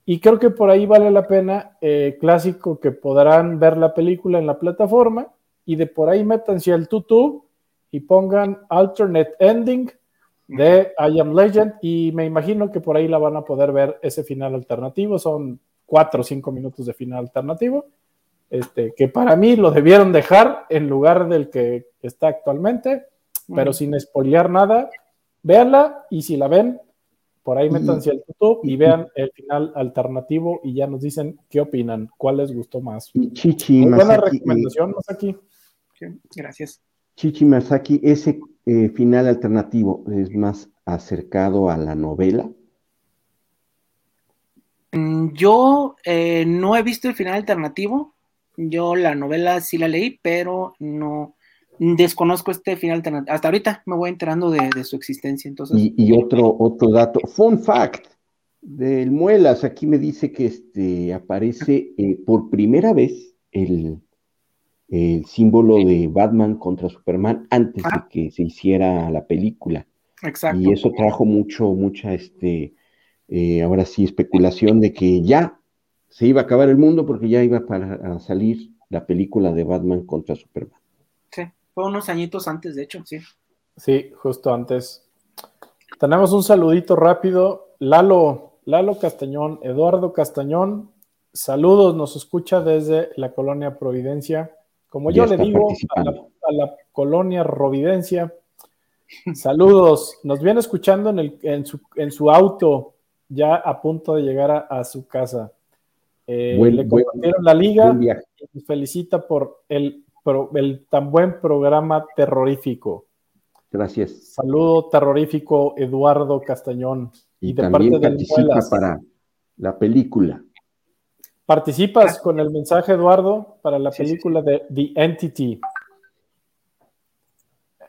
y creo que por ahí vale la pena, eh, clásico, que podrán ver la película en la plataforma y de por ahí métanse al YouTube y pongan alternate ending de I Am Legend y me imagino que por ahí la van a poder ver ese final alternativo. Son cuatro o cinco minutos de final alternativo, este, que para mí lo debieron dejar en lugar del que está actualmente, pero sin spoilear nada, véanla y si la ven, por ahí métanse al YouTube y vean el final alternativo y ya nos dicen qué opinan, cuál les gustó más. Y Chichi Muy buena Masaki, eh, recomendación, Masaki. Sí, Gracias. Chichi Masaki, ese eh, final alternativo es más acercado a la novela. Mm, Yo eh, no he visto el final alternativo. Yo la novela sí la leí, pero no desconozco este final alternativo. Hasta ahorita me voy enterando de, de su existencia. Entonces, Y, y otro, otro dato, fun fact del Muelas, aquí me dice que este, aparece eh, por primera vez el, el símbolo de Batman contra Superman antes de que se hiciera la película. exacto. Y eso trajo mucho, mucha, este, eh, ahora sí, especulación de que ya se iba a acabar el mundo porque ya iba para, a salir la película de Batman contra Superman. Sí, fue unos añitos antes, de hecho, sí. Sí, justo antes. Tenemos un saludito rápido. Lalo, Lalo Castañón, Eduardo Castañón, saludos, nos escucha desde la colonia Providencia. Como yo le digo a la, participando. a la colonia Providencia, saludos. Nos viene escuchando en, el, en, su, en su auto, ya a punto de llegar a, a su casa. Eh, Buen- le buen- compartieron la liga y nos felicita por el, tan buen programa terrorífico. Gracias. Saludo terrorífico, Eduardo Castañón. Y, Y de también parte del participa Muelas. para la película. ¿Participas con el mensaje, Eduardo, para la Sí, sí, película de The Entity?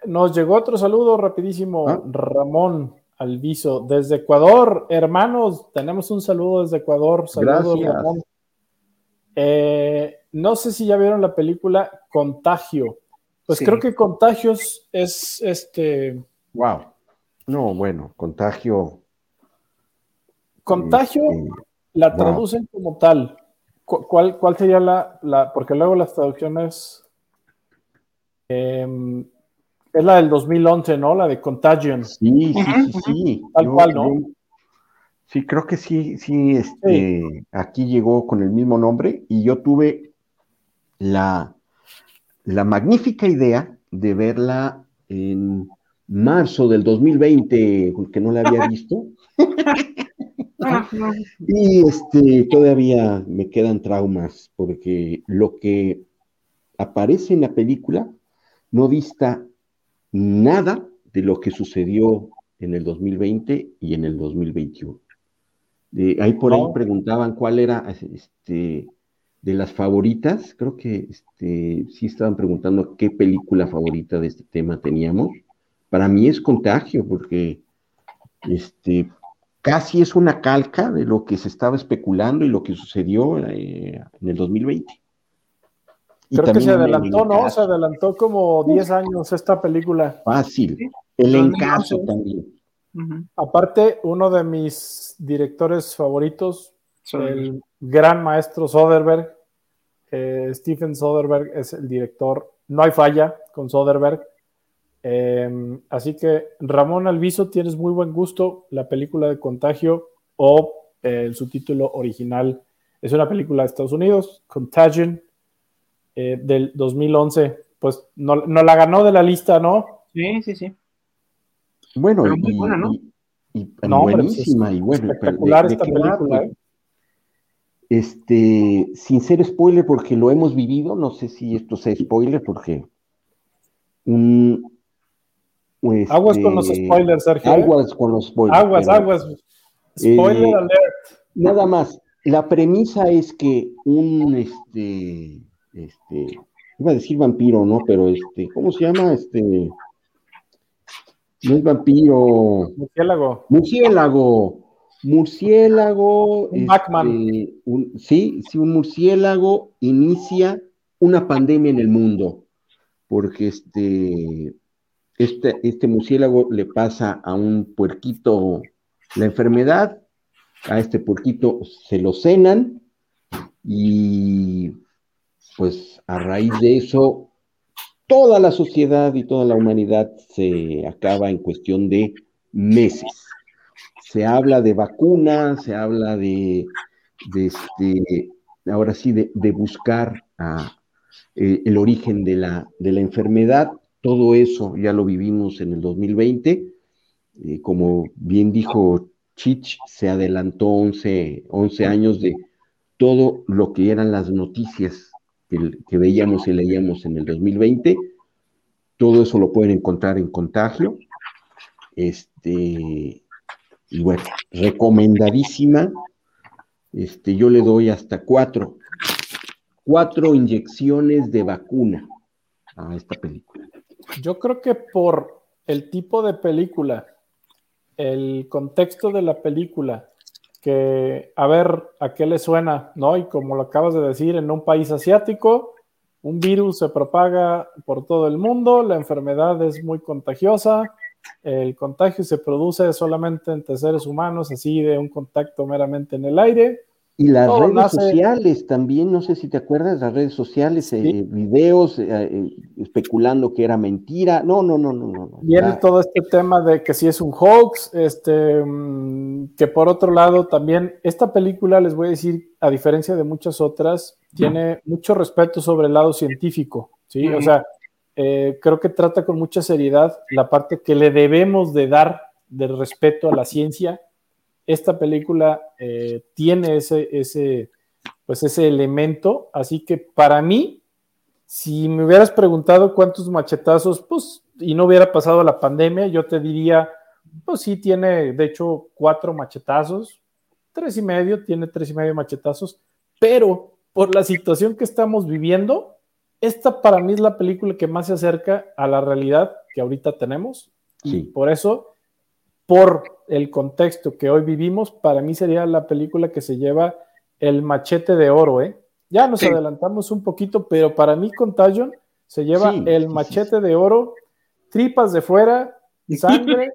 Nos llegó otro saludo rapidísimo, Ah. Ramón Alviso, desde Ecuador. Hermanos, tenemos un saludo desde Ecuador. Saludos, Gracias. Ramón. Eh, no sé si ya vieron la película Contagio. Pues Sí. creo que Contagios es este. Wow. No, bueno, contagio. Contagio este, la Wow. traducen como tal. Cu- ¿Cuál, cuál sería la, la- Porque luego las traducciones. em, es la del 2011, ¿no? La de Contagion. sí, sí, sí, sí. Tal cual, ¿no? sí, creo que sí, sí, este, aquí llegó con el mismo nombre y yo tuve la, la magnífica idea de verla en marzo del 2020, que no la había visto. Y este, todavía me quedan traumas, porque lo que aparece en la película no dista nada de lo que sucedió en el 2020 y en el 2021. De, ahí por ahí No. preguntaban cuál era este, de las favoritas. Creo que este, sí estaban preguntando qué película favorita de este tema teníamos. Para mí es Contagio, porque este, casi es una calca de lo que se estaba especulando y lo que sucedió eh, en el 2020. Y Creo que se adelantó, ¿no? Se adelantó como 10 años esta película. Fácil. El 2011. encaso también. Aparte, uno de mis directores favoritos, Soderbergh. el gran maestro Soderbergh, eh, Stephen Soderbergh es el director, no hay falla con Soderbergh. Eh, así que Ramón Alviso, tienes muy buen gusto. La película de Contagio o eh, el subtítulo original es una película de Estados Unidos, Contagion, eh, del 2011. Pues no, no la ganó de la lista, ¿no? Sí, sí, sí. Bueno, Pero muy y, buena, ¿no? y- y No, pues, buenísima, y bueno, pero espectacular ¿de- de esta va? película, ¿eh? Este, sin ser spoiler, porque lo hemos vivido, no sé si esto sea spoiler, porque un este, Aguas con los spoilers, Sergio. ¿eh? Aguas con los spoilers. Aguas, pero aguas. Spoiler Eh, alert. Nada más, la premisa es que un este, este, iba a decir vampiro, ¿no? Pero este, ¿cómo se llama? Este, no es vampiro, Murciélago. Murciélago. Murciélago. Un Batman. un- sí, sí, un murciélago inicia una pandemia en el mundo. Porque este, este, este murciélago le pasa a un puerquito la enfermedad. A este puerquito se lo cenan. Y pues a raíz de eso, toda la sociedad y toda la humanidad se acaba en cuestión de meses se habla de vacunas, se habla de, este, ahora sí, de, de buscar a, eh, el origen de la, de la enfermedad. Todo eso ya lo vivimos en el 2020. Eh, como bien dijo Chich, se adelantó 11, 11 años de todo lo que eran las noticias que, veíamos y leíamos en el 2020. Todo eso lo pueden encontrar en contagio. Este, y bueno, recomendadísima. Este, yo le doy hasta cuatro, cuatro inyecciones de vacuna a esta película. Yo creo que por el tipo de película, el contexto de la película, que a ver a qué le suena, ¿no? Y como lo acabas de decir, en un país asiático, un virus se propaga por todo el mundo, la enfermedad es muy contagiosa, el contagio se produce solamente entre seres humanos, así de un contacto meramente en el aire. Y las redes nace- sociales también, no sé si te acuerdas, las redes sociales, eh, videos eh, eh, especulando que era mentira. No, no, no, no, no. Viene todo este tema de que si es un hoax, este, mm, que por otro lado también esta película, les voy a decir, a diferencia de muchas otras, tiene mucho respeto sobre el lado científico, ¿sí? O sea, eh, creo que trata con mucha seriedad la parte que le debemos de dar de respeto a la ciencia. Esta película eh, tiene ese, ese, pues ese elemento, así que para mí, si me hubieras preguntado cuántos machetazos, pues, y no hubiera pasado la pandemia, yo te diría, pues sí, tiene, de hecho, cuatro machetazos, tres y medio, tiene tres y medio machetazos, pero por la situación que estamos viviendo, esta para mí es la película que más se acerca a la realidad que ahorita tenemos. Y por eso, por el contexto que hoy vivimos, para mí sería la película que se lleva el machete de oro, ¿eh? Ya nos Sí. adelantamos un poquito, pero para mí Contagion se lleva Sí, el sí, machete de oro, tripas de fuera, sangre,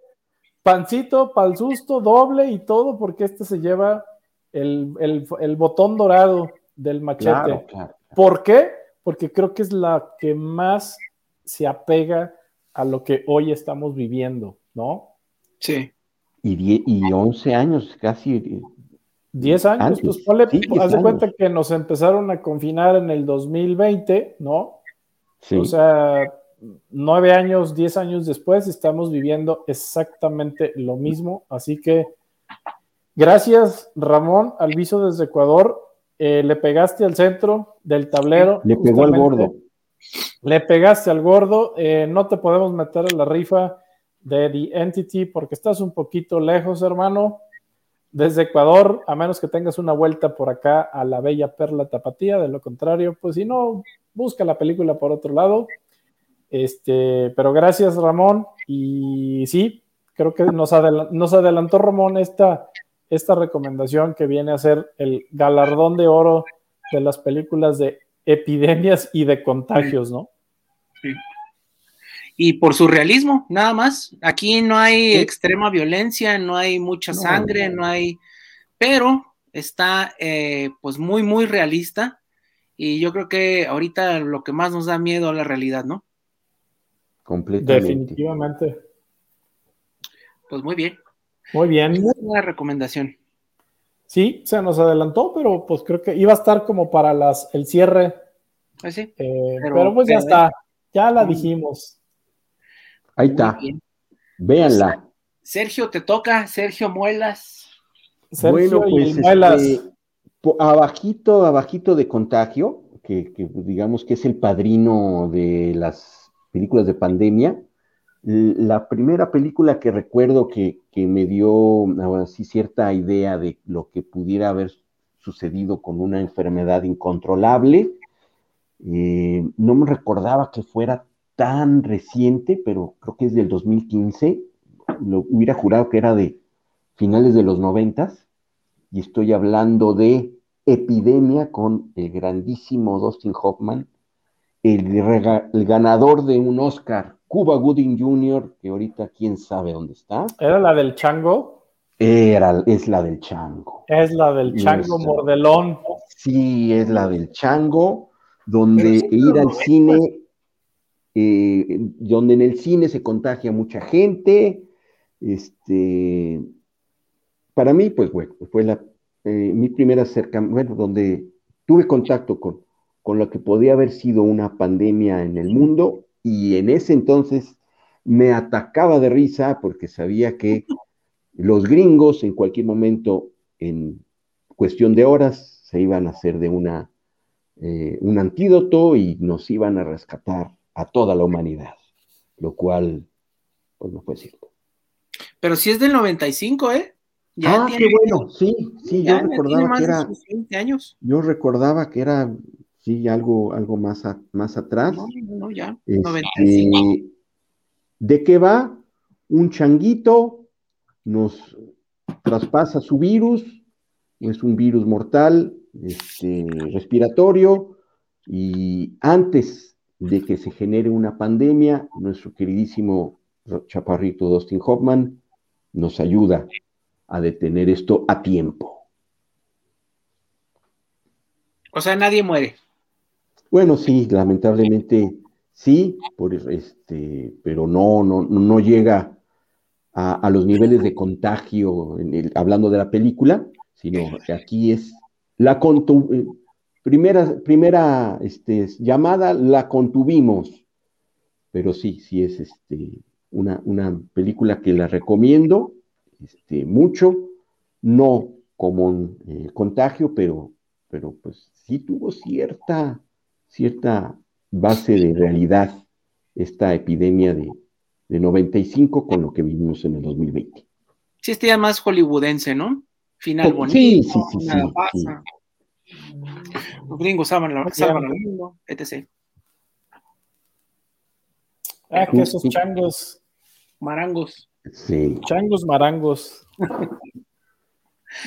pancito, pal susto, doble y todo, porque este se lleva el, el- el botón dorado del machete. claro, claro. ¿Por qué? Porque creo que es la que más se apega a lo que hoy estamos viviendo, ¿no? Sí. Y, die- y 11 años casi. eh, 10 años, Antes, pues ponle, sí, 10 haz de años. cuenta que nos empezaron a confinar en el 2020, ¿no? Sí. O sea, nueve años, diez años después, estamos viviendo exactamente lo mismo. Así que, gracias, Ramón, Alviso desde Ecuador. Eh, le pegaste al centro del tablero. Le pegó al gordo. Le pegaste al gordo. Eh, no te podemos meter a la rifa de The Entity porque estás un poquito lejos, hermano. Desde Ecuador, a menos que tengas una vuelta por acá a la bella perla tapatía, de lo contrario, pues si no, busca la película por otro lado. Este, pero gracias, Ramón. Y sí, creo que nos, nos adelantó Ramón esta, esta recomendación que viene a ser el galardón de oro de las películas de epidemias y de contagios, ¿no? Y por su realismo, nada más. Aquí no hay extrema violencia, no hay mucha No. sangre, no hay, pero está eh, pues muy, muy realista. Y yo creo que ahorita lo que más nos da miedo es la realidad, ¿no? Completamente. Definitivamente. Pues muy bien. Muy bien. Una recomendación. Sí, se nos adelantó, pero pues creo que iba a estar como para las el cierre, Pues sí. eh, Pero- pero, pues ya pero- está, ya la dijimos. Ahí está. Véanla. Sergio, te toca, Sergio Muelas. Sergio bueno, pues el Muelas. este, abajito, abajito de contagio, que, que, digamos que es el padrino de las películas de pandemia. La primera película que recuerdo que, que me dio ahora sí cierta idea de lo que pudiera haber sucedido con una enfermedad incontrolable. eh, no me recordaba que fuera tan reciente, pero creo que es del 2015. Lo hubiera jurado que era de finales de los noventas, y estoy hablando de Epidemia con el grandísimo Dustin Hoffman, el, ganador de un Oscar, Cuba Gooding Jr., que ahorita quién sabe dónde está, Era la del chango, era, es la del chango. es la del chango Nuestra. mordelón. Sí, es la del chango, donde ir al cine, eh, donde en el cine se contagia mucha gente. Este, para mí, pues bueno, fue la, eh, mi primera acercamiento, bueno, donde tuve contacto con, con lo que podía haber sido una pandemia en el mundo, y en ese entonces me atacaba de risa porque sabía que los gringos en cualquier momento, en cuestión de horas, se iban a hacer de una, eh, un antídoto y nos iban a rescatar a toda la humanidad, lo cual, pues no fue cierto. Pero si es del 95, ¿eh? Ya ah, tiene- qué bueno, sí, sí, yo recordaba que era, sus 20 años. yo recordaba que era, sí, algo, algo más, a- más atrás. No, no, no, ya. Este, 95. ¿De qué va? Un changuito nos traspasa su virus, es un virus mortal, este, respiratorio, y antes de que se genere una pandemia, nuestro queridísimo chaparrito Dustin Hoffman nos ayuda a detener esto a tiempo. O sea, nadie muere. Bueno, sí, lamentablemente sí, por este, pero no, no, no llega a, a los niveles de contagio, en el- hablando de la película, sino que aquí es la contu- eh, primera, primera este, llamada, la contuvimos, pero sí, sí es este, una, una película que la recomiendo este, mucho, no como un eh, contagio, pero, pero pues sí tuvo cierta, cierta base de realidad esta epidemia de, de 95 con lo que vivimos en el 2020. Sí, este ya más hollywoodense, ¿no? Final bonito, sí, sí, sí, nada sí. pasa. Los gringos salvan, la- Muy salvan al mundo, etc. Ah, que esos changos, Marangos. Sí. changos marangos.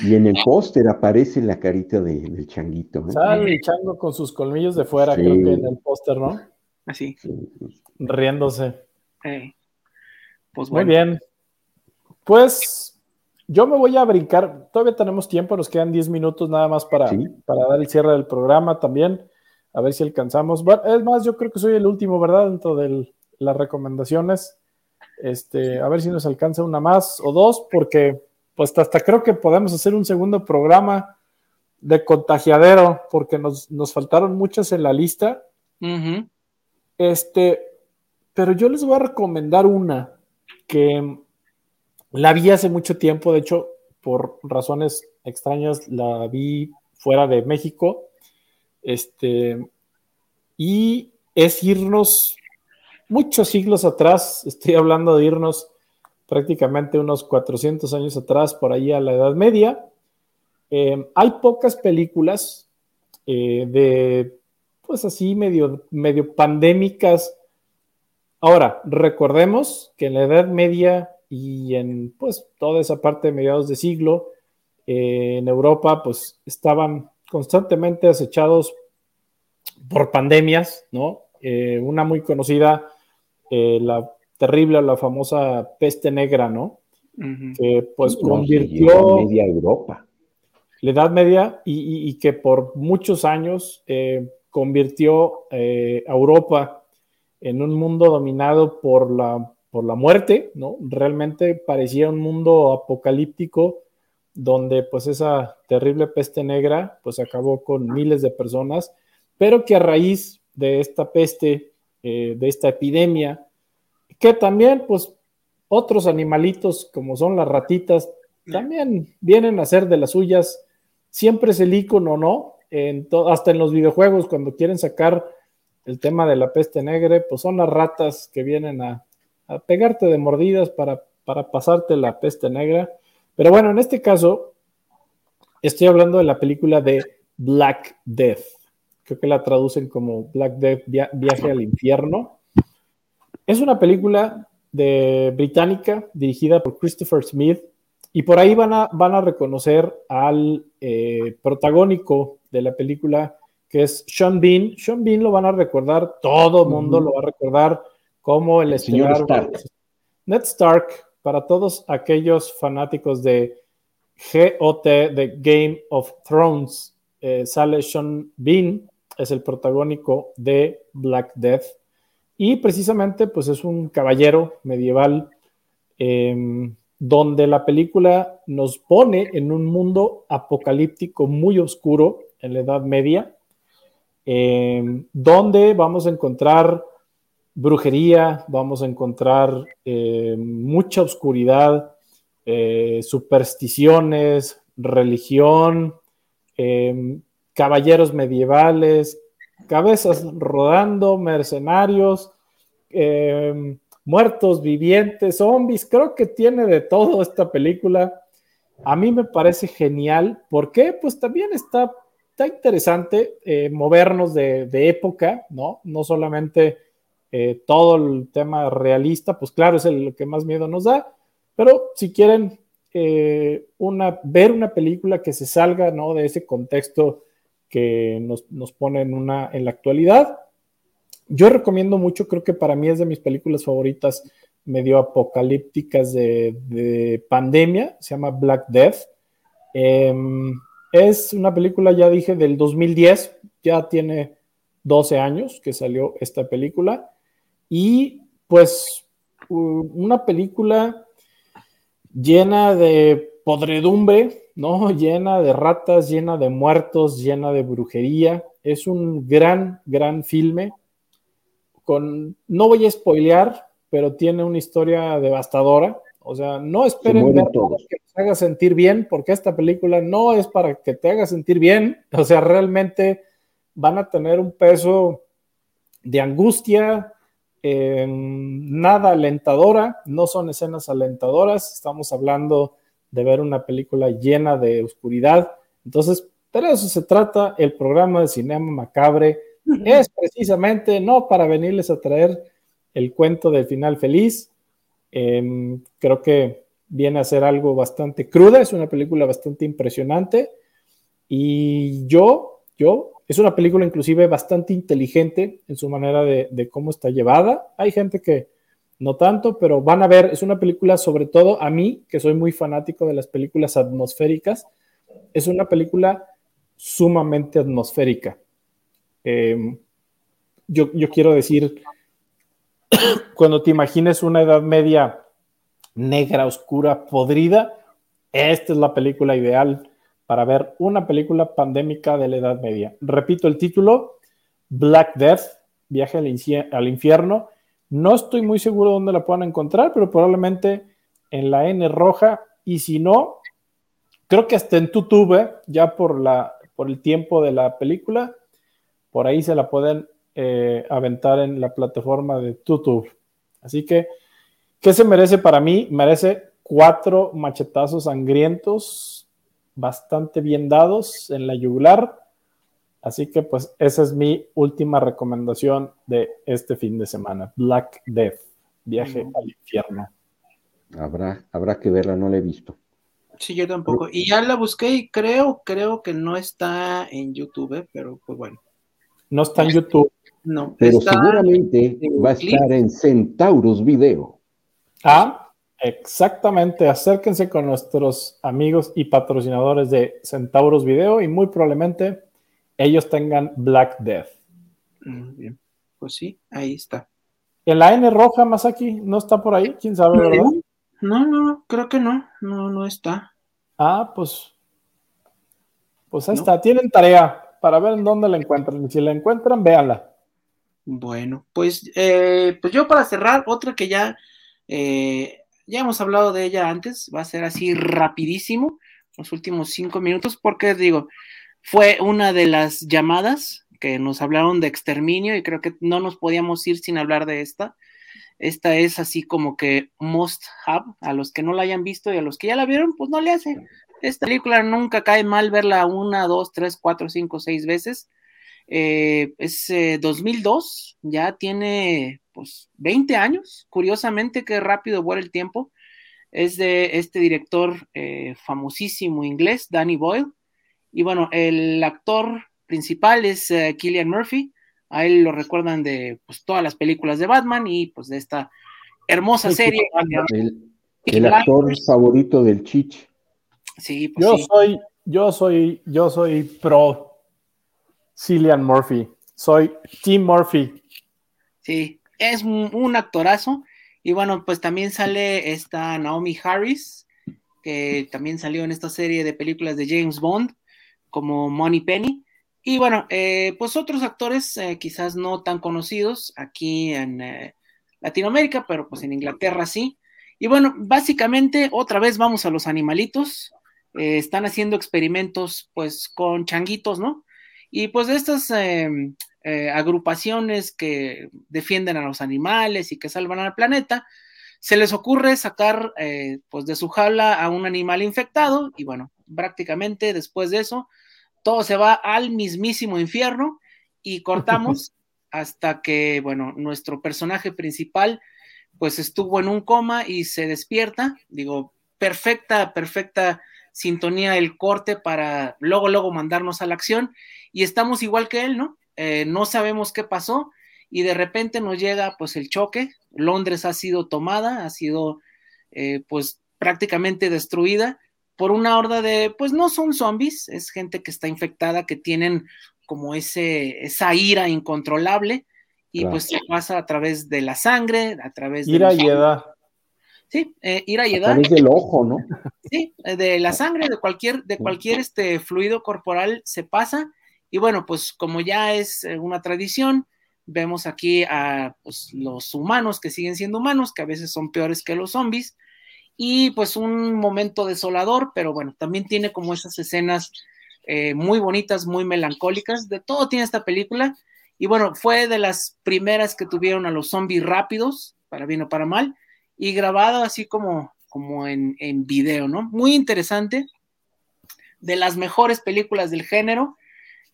Y en el póster aparece la carita de- del changuito. ¿eh? Sale el chango con sus colmillos de fuera, Sí. creo que en el póster, ¿no? Así. Sí, sí. Riéndose. eh. Pues Muy bueno. bien. Pues yo me voy a brincar. Todavía tenemos tiempo, nos quedan 10 minutos nada más para, Sí. para dar el cierre del programa también. A ver si alcanzamos. Bueno, es más, yo creo que soy el último, ¿verdad? Dentro de las recomendaciones. Este, a ver si nos alcanza una más o dos, porque pues hasta creo que podemos hacer un segundo programa de contagiadero, porque nos, nos faltaron muchas en la lista. Este, pero yo les voy a recomendar una que la vi hace mucho tiempo, de hecho, por razones extrañas, la vi fuera de México. Este, y es irnos muchos siglos atrás, estoy hablando de irnos prácticamente unos 400 años atrás, por ahí a la Edad Media. Eh, hay pocas películas eh, de, pues así, medio, medio pandémicas. Ahora, recordemos que en la Edad Media y en pues toda esa parte de mediados de siglo, eh, en Europa, pues estaban constantemente acechados por pandemias, ¿no? Eh, una muy conocida, eh, la terrible, la famosa peste negra, ¿no? Que pues No, convirtió media Europa. la Edad Media y, y- y que por muchos años eh, convirtió eh, a Europa en un mundo dominado por la, por la muerte, ¿no? Realmente parecía un mundo apocalíptico donde pues esa terrible peste negra pues acabó con miles de personas, pero que a raíz de esta peste, eh, de esta epidemia, que también pues otros animalitos como son las ratitas también vienen a ser de las suyas. Siempre es el icono, ¿no? En hasta en los videojuegos, cuando quieren sacar el tema de la peste negra, pues son las ratas que vienen a, a pegarte de mordidas para, para pasarte la peste negra. Pero bueno, en este caso, estoy hablando de la película de Black Death. Creo que la traducen como Black Death, via- viaje al infierno. Es una película de británica dirigida por Christopher Smith y por ahí van a, van a reconocer al eh, protagónico de la película que es Sean Bean. Sean Bean lo van a recordar, todo el mundo lo va a recordar como el El señor Stark. Ned Stark, para todos aquellos fanáticos de GOT, de Game of Thrones, eh, sale Sean Bean, es el protagónico de Black Death. Y precisamente, pues es un caballero medieval eh, donde la película nos pone en un mundo apocalíptico muy oscuro en la Edad Media, eh, donde vamos a encontrar brujería, vamos a encontrar eh, mucha oscuridad, eh, supersticiones, religión, eh, caballeros medievales, cabezas rodando, mercenarios, muertos, vivientes, zombies, creo que tiene de todo esta película. A mí me parece genial. ¿Por qué? Pues también está, está interesante movernos de, de época, ¿no? No solamente eh, todo el tema realista, pues claro, es el, que más miedo nos da, pero si quieren eh, ver una película que se salga ¿no? de ese contexto que nos, nos pone en, una, en la actualidad, yo recomiendo mucho, creo que para mí es de mis películas favoritas medio apocalípticas de, de pandemia, se llama Black Death. Eh, es una película, ya dije, del 2010, ya tiene 12 años que salió esta película. Y pues una película llena de podredumbre, ¿no? Llena de ratas, llena de muertos, llena de brujería. Es un gran, gran filme. Con, no voy a spoilear, pero tiene una historia devastadora. O sea, no esperen todos. que te haga sentir bien, porque esta película no es para que te haga sentir bien. O sea, realmente van a tener un peso de angustia, eh, nada alentadora, no son escenas alentadoras, estamos hablando de ver una película llena de oscuridad. Entonces, pero eso se trata el programa de Cinema Macabre. Es precisamente no para venirles a traer el cuento del final feliz. Eh, creo que viene a ser algo bastante cruda, es una película bastante impresionante. Y yo, yo, es una película inclusive bastante inteligente en su manera de, cómo está llevada. Hay gente que no tanto, pero van a ver, es una película sobre todo a mí, que soy muy fanático de las películas atmosféricas, es una película sumamente atmosférica. Eh, yo, yo quiero decir, cuando te imagines una edad media negra, oscura, podrida, esta es la película ideal para ver una película pandémica de la Edad Media. Repito el título, Black Death, Viaje al, Infierno. No estoy muy seguro dónde la puedan encontrar, pero probablemente en la N roja y si no, creo que hasta en YouTube, ya por, la, por el tiempo de la película, por ahí se la pueden eh, aventar en la plataforma de YouTube. Así que, ¿qué se merece para mí? Merece cuatro machetazos sangrientos bastante bien dados en la yugular. Así que pues esa es mi última recomendación de este fin de semana. Black Death, viaje mm. al infierno. Habrá, habrá que verla, no la he visto. Sí, yo tampoco. Y ya la busqué y creo, creo que no está en YouTube, pero pues bueno. No está en YouTube. No, Pero está- seguramente en va a estar en Centaurus Video. Ah, exactamente. Acérquense con nuestros amigos y patrocinadores de Centauros Video y muy probablemente ellos tengan Black Death. Mm, bien. Pues sí, ahí está. En la N roja, Masaki, ¿no está por ahí? ¿Quién sabe, verdad? No, no, no, creo que no, no, no está. Ah, pues. Pues ahí No. está. Tienen tarea para ver en dónde la encuentran. Y si la encuentran, véanla. Bueno, pues, eh, pues yo para cerrar, otra que ya, eh, ya hemos hablado de ella antes, va a ser así rapidísimo, los últimos cinco minutos, porque digo, fue una de las llamadas que nos hablaron de exterminio y creo que no nos podíamos ir sin hablar de esta. Esta es así como que must have, a los que no la hayan visto y a los que ya la vieron, pues no le hace. Esta película nunca cae mal verla una, dos, tres, cuatro, cinco, seis veces. Eh, es eh, 2002, ya tiene pues 20 años, curiosamente qué rápido vuela el tiempo. Es de este director eh, famosísimo inglés, Danny Boyle. Y bueno, el actor principal es eh, Killian Murphy. A él lo recuerdan de pues, todas las películas de Batman y pues de esta hermosa serie. El, el actor favorito del Chich. Sí, pues Yo sí. soy, yo soy, yo soy pro Cillian Murphy. Soy Tim Murphy. Sí, es un, actorazo. Y bueno, pues también sale esta Naomi Harris, que también salió en esta serie de películas de James Bond, como Money Penny. Y bueno, eh, pues otros actores eh, quizás no tan conocidos aquí en eh, Latinoamérica, pero pues en Inglaterra sí. Y bueno, básicamente otra vez vamos a los animalitos. Están haciendo experimentos pues con changuitos, ¿no? Y pues estas eh, agrupaciones que defienden a los animales y que salvan al planeta, se les ocurre sacar eh, pues de su jaula a un animal infectado y bueno, prácticamente después de eso, todo se va al mismísimo infierno y cortamos hasta que, bueno, nuestro personaje principal pues estuvo en un coma y se despierta, digo, perfecta, perfecta sintonía el corte para luego, luego mandarnos a la acción y estamos igual que él, ¿no? Eh, no sabemos qué pasó y de repente nos llega pues el choque, Londres ha sido tomada, ha sido eh, pues prácticamente destruida por una horda de, pues no son zombies, es gente que está infectada, que tienen como ese, esa ira incontrolable y Claro. pues se pasa a través de la sangre, a través de... Ira los- y edad. Sí, eh, ira y A edad. través del ojo, ¿no? Sí, eh, de la sangre, de cualquier, de cualquier este fluido corporal se pasa. Y bueno, pues como ya es eh, una tradición, vemos aquí a pues, los humanos que siguen siendo humanos, que a veces son peores que los zombies. Y pues un momento desolador, pero bueno, también tiene como esas escenas eh, muy bonitas, muy melancólicas. De todo tiene esta película. Y bueno, fue de las primeras que tuvieron a los zombies rápidos, para bien o para mal, y grabado así como, como en, en video, ¿no? Muy interesante. De las mejores películas del género.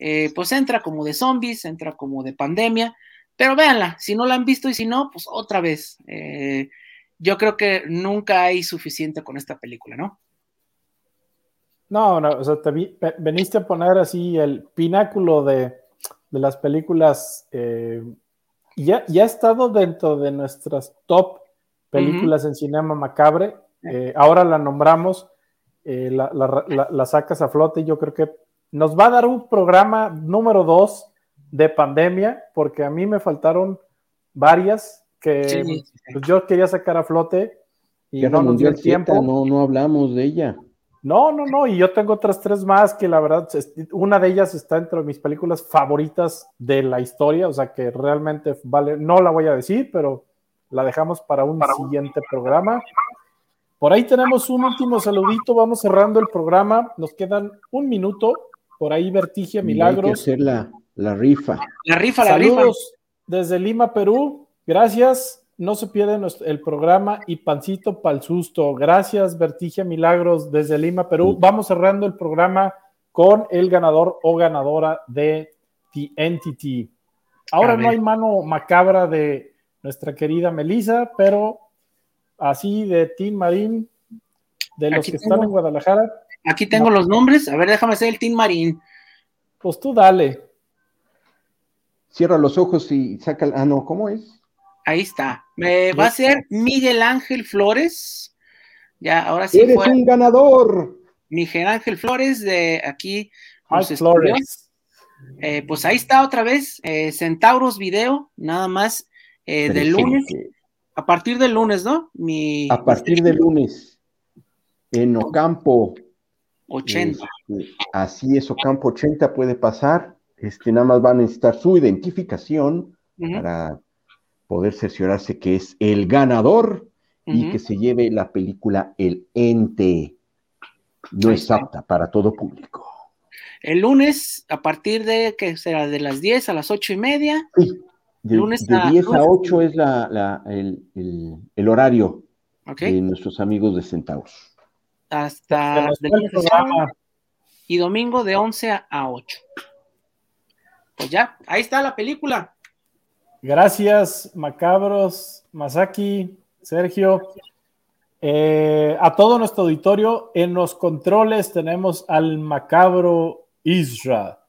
Eh, pues entra como de zombies, entra como de pandemia, pero véanla, si no la han visto y si no, pues otra vez. Eh, yo creo que nunca hay suficiente con esta película, ¿no? No, no, o sea, te vi- ve- veniste a poner así el pináculo de, de las películas. eh, ya, ya ha estado dentro de nuestras top películas en cinema macabre. eh, ahora la nombramos, eh, la, la- la- la sacas a flote yo creo que nos va a dar un programa número dos de pandemia, porque a mí me faltaron varias que Sí, pues, yo quería sacar a flote y Guerra no nos dio el tiempo. No, no hablamos de ella. No, no, no, y yo tengo otras tres más que la verdad, una de ellas está entre mis películas favoritas de la historia, o sea que realmente vale, no la voy a decir, pero la dejamos para un siguiente programa. Por ahí tenemos un último saludito, vamos cerrando el programa, nos quedan un minuto, por ahí Vertigia Hay que Milagros. hacer la, la rifa. La rifa, la rifa. Saludos desde Lima, Perú. Gracias. No se pierden el programa y pancito pa'l susto. Gracias, Vertigia Milagros desde Lima, Perú. Vamos cerrando el programa con el ganador o ganadora de The Entity. Ahora no hay mano macabra de nuestra querida Melissa, pero así de Team Marín, de los Aquí que tengo. están en Guadalajara, Aquí tengo los nombres. A ver, déjame hacer el Team Marín. pues tú dale. cierra los ojos y saca. Ah, no, ¿cómo es? Ahí está. Me va a ser Miguel Ángel Flores. Ya, ahora sí ¡Eres fue un ganador! Miguel Ángel Flores de aquí. Flores. Eh, pues ahí está otra vez, eh, Centauros Video, nada más eh, del lunes, a partir del lunes, ¿no? Mi A partir de lunes, en Ocampo, 80. este, así es, Ocampo 80 puede pasar. Este, nada más van a necesitar su identificación para poder cerciorarse que es el ganador y que se lleve la película El Ente. No es apta para todo público. El lunes, a partir de, que será? De las 10 a las 8 y media. Sí, de, Lunes de a- 10 a lunes- 8 es la, la- el, el- el horario de nuestros amigos de Centauros. Hasta y domingo de 11 a 8. Pues ya, ahí está la película. Gracias, Macabros, Masaki, Sergio. Eh, a todo nuestro auditorio, en los controles tenemos al Macabro Isra,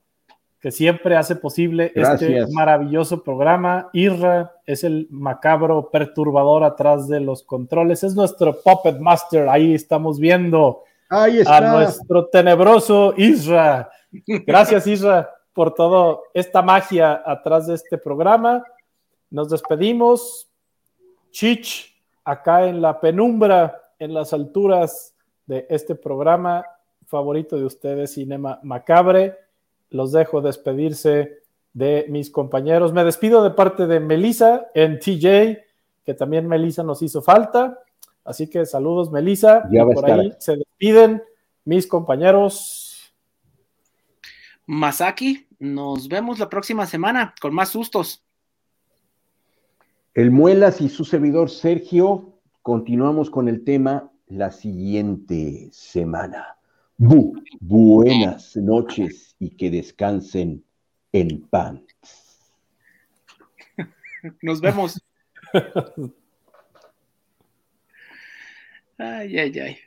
que siempre hace posible este maravilloso programa. Isra es el macabro perturbador atrás de los controles, es nuestro Puppet Master. Ahí estamos viendo Ahí a nuestro tenebroso Isra. Gracias, Isra, por toda esta magia atrás de este programa. Nos despedimos. Chich, acá en la penumbra, en las alturas de este programa favorito de ustedes, Cinema Macabre. Los dejo despedirse de mis compañeros. Me despido de parte de Melissa en TJ, que también Melissa nos hizo falta. Así que saludos, Melissa. Ya va a por estar ahí se despiden mis compañeros. Masaki, nos vemos la próxima semana con más sustos. El Muelas y su servidor Sergio, continuamos con el tema la siguiente semana. Bu, buenas noches y que descansen en paz. Nos vemos. Ay, ay, ay.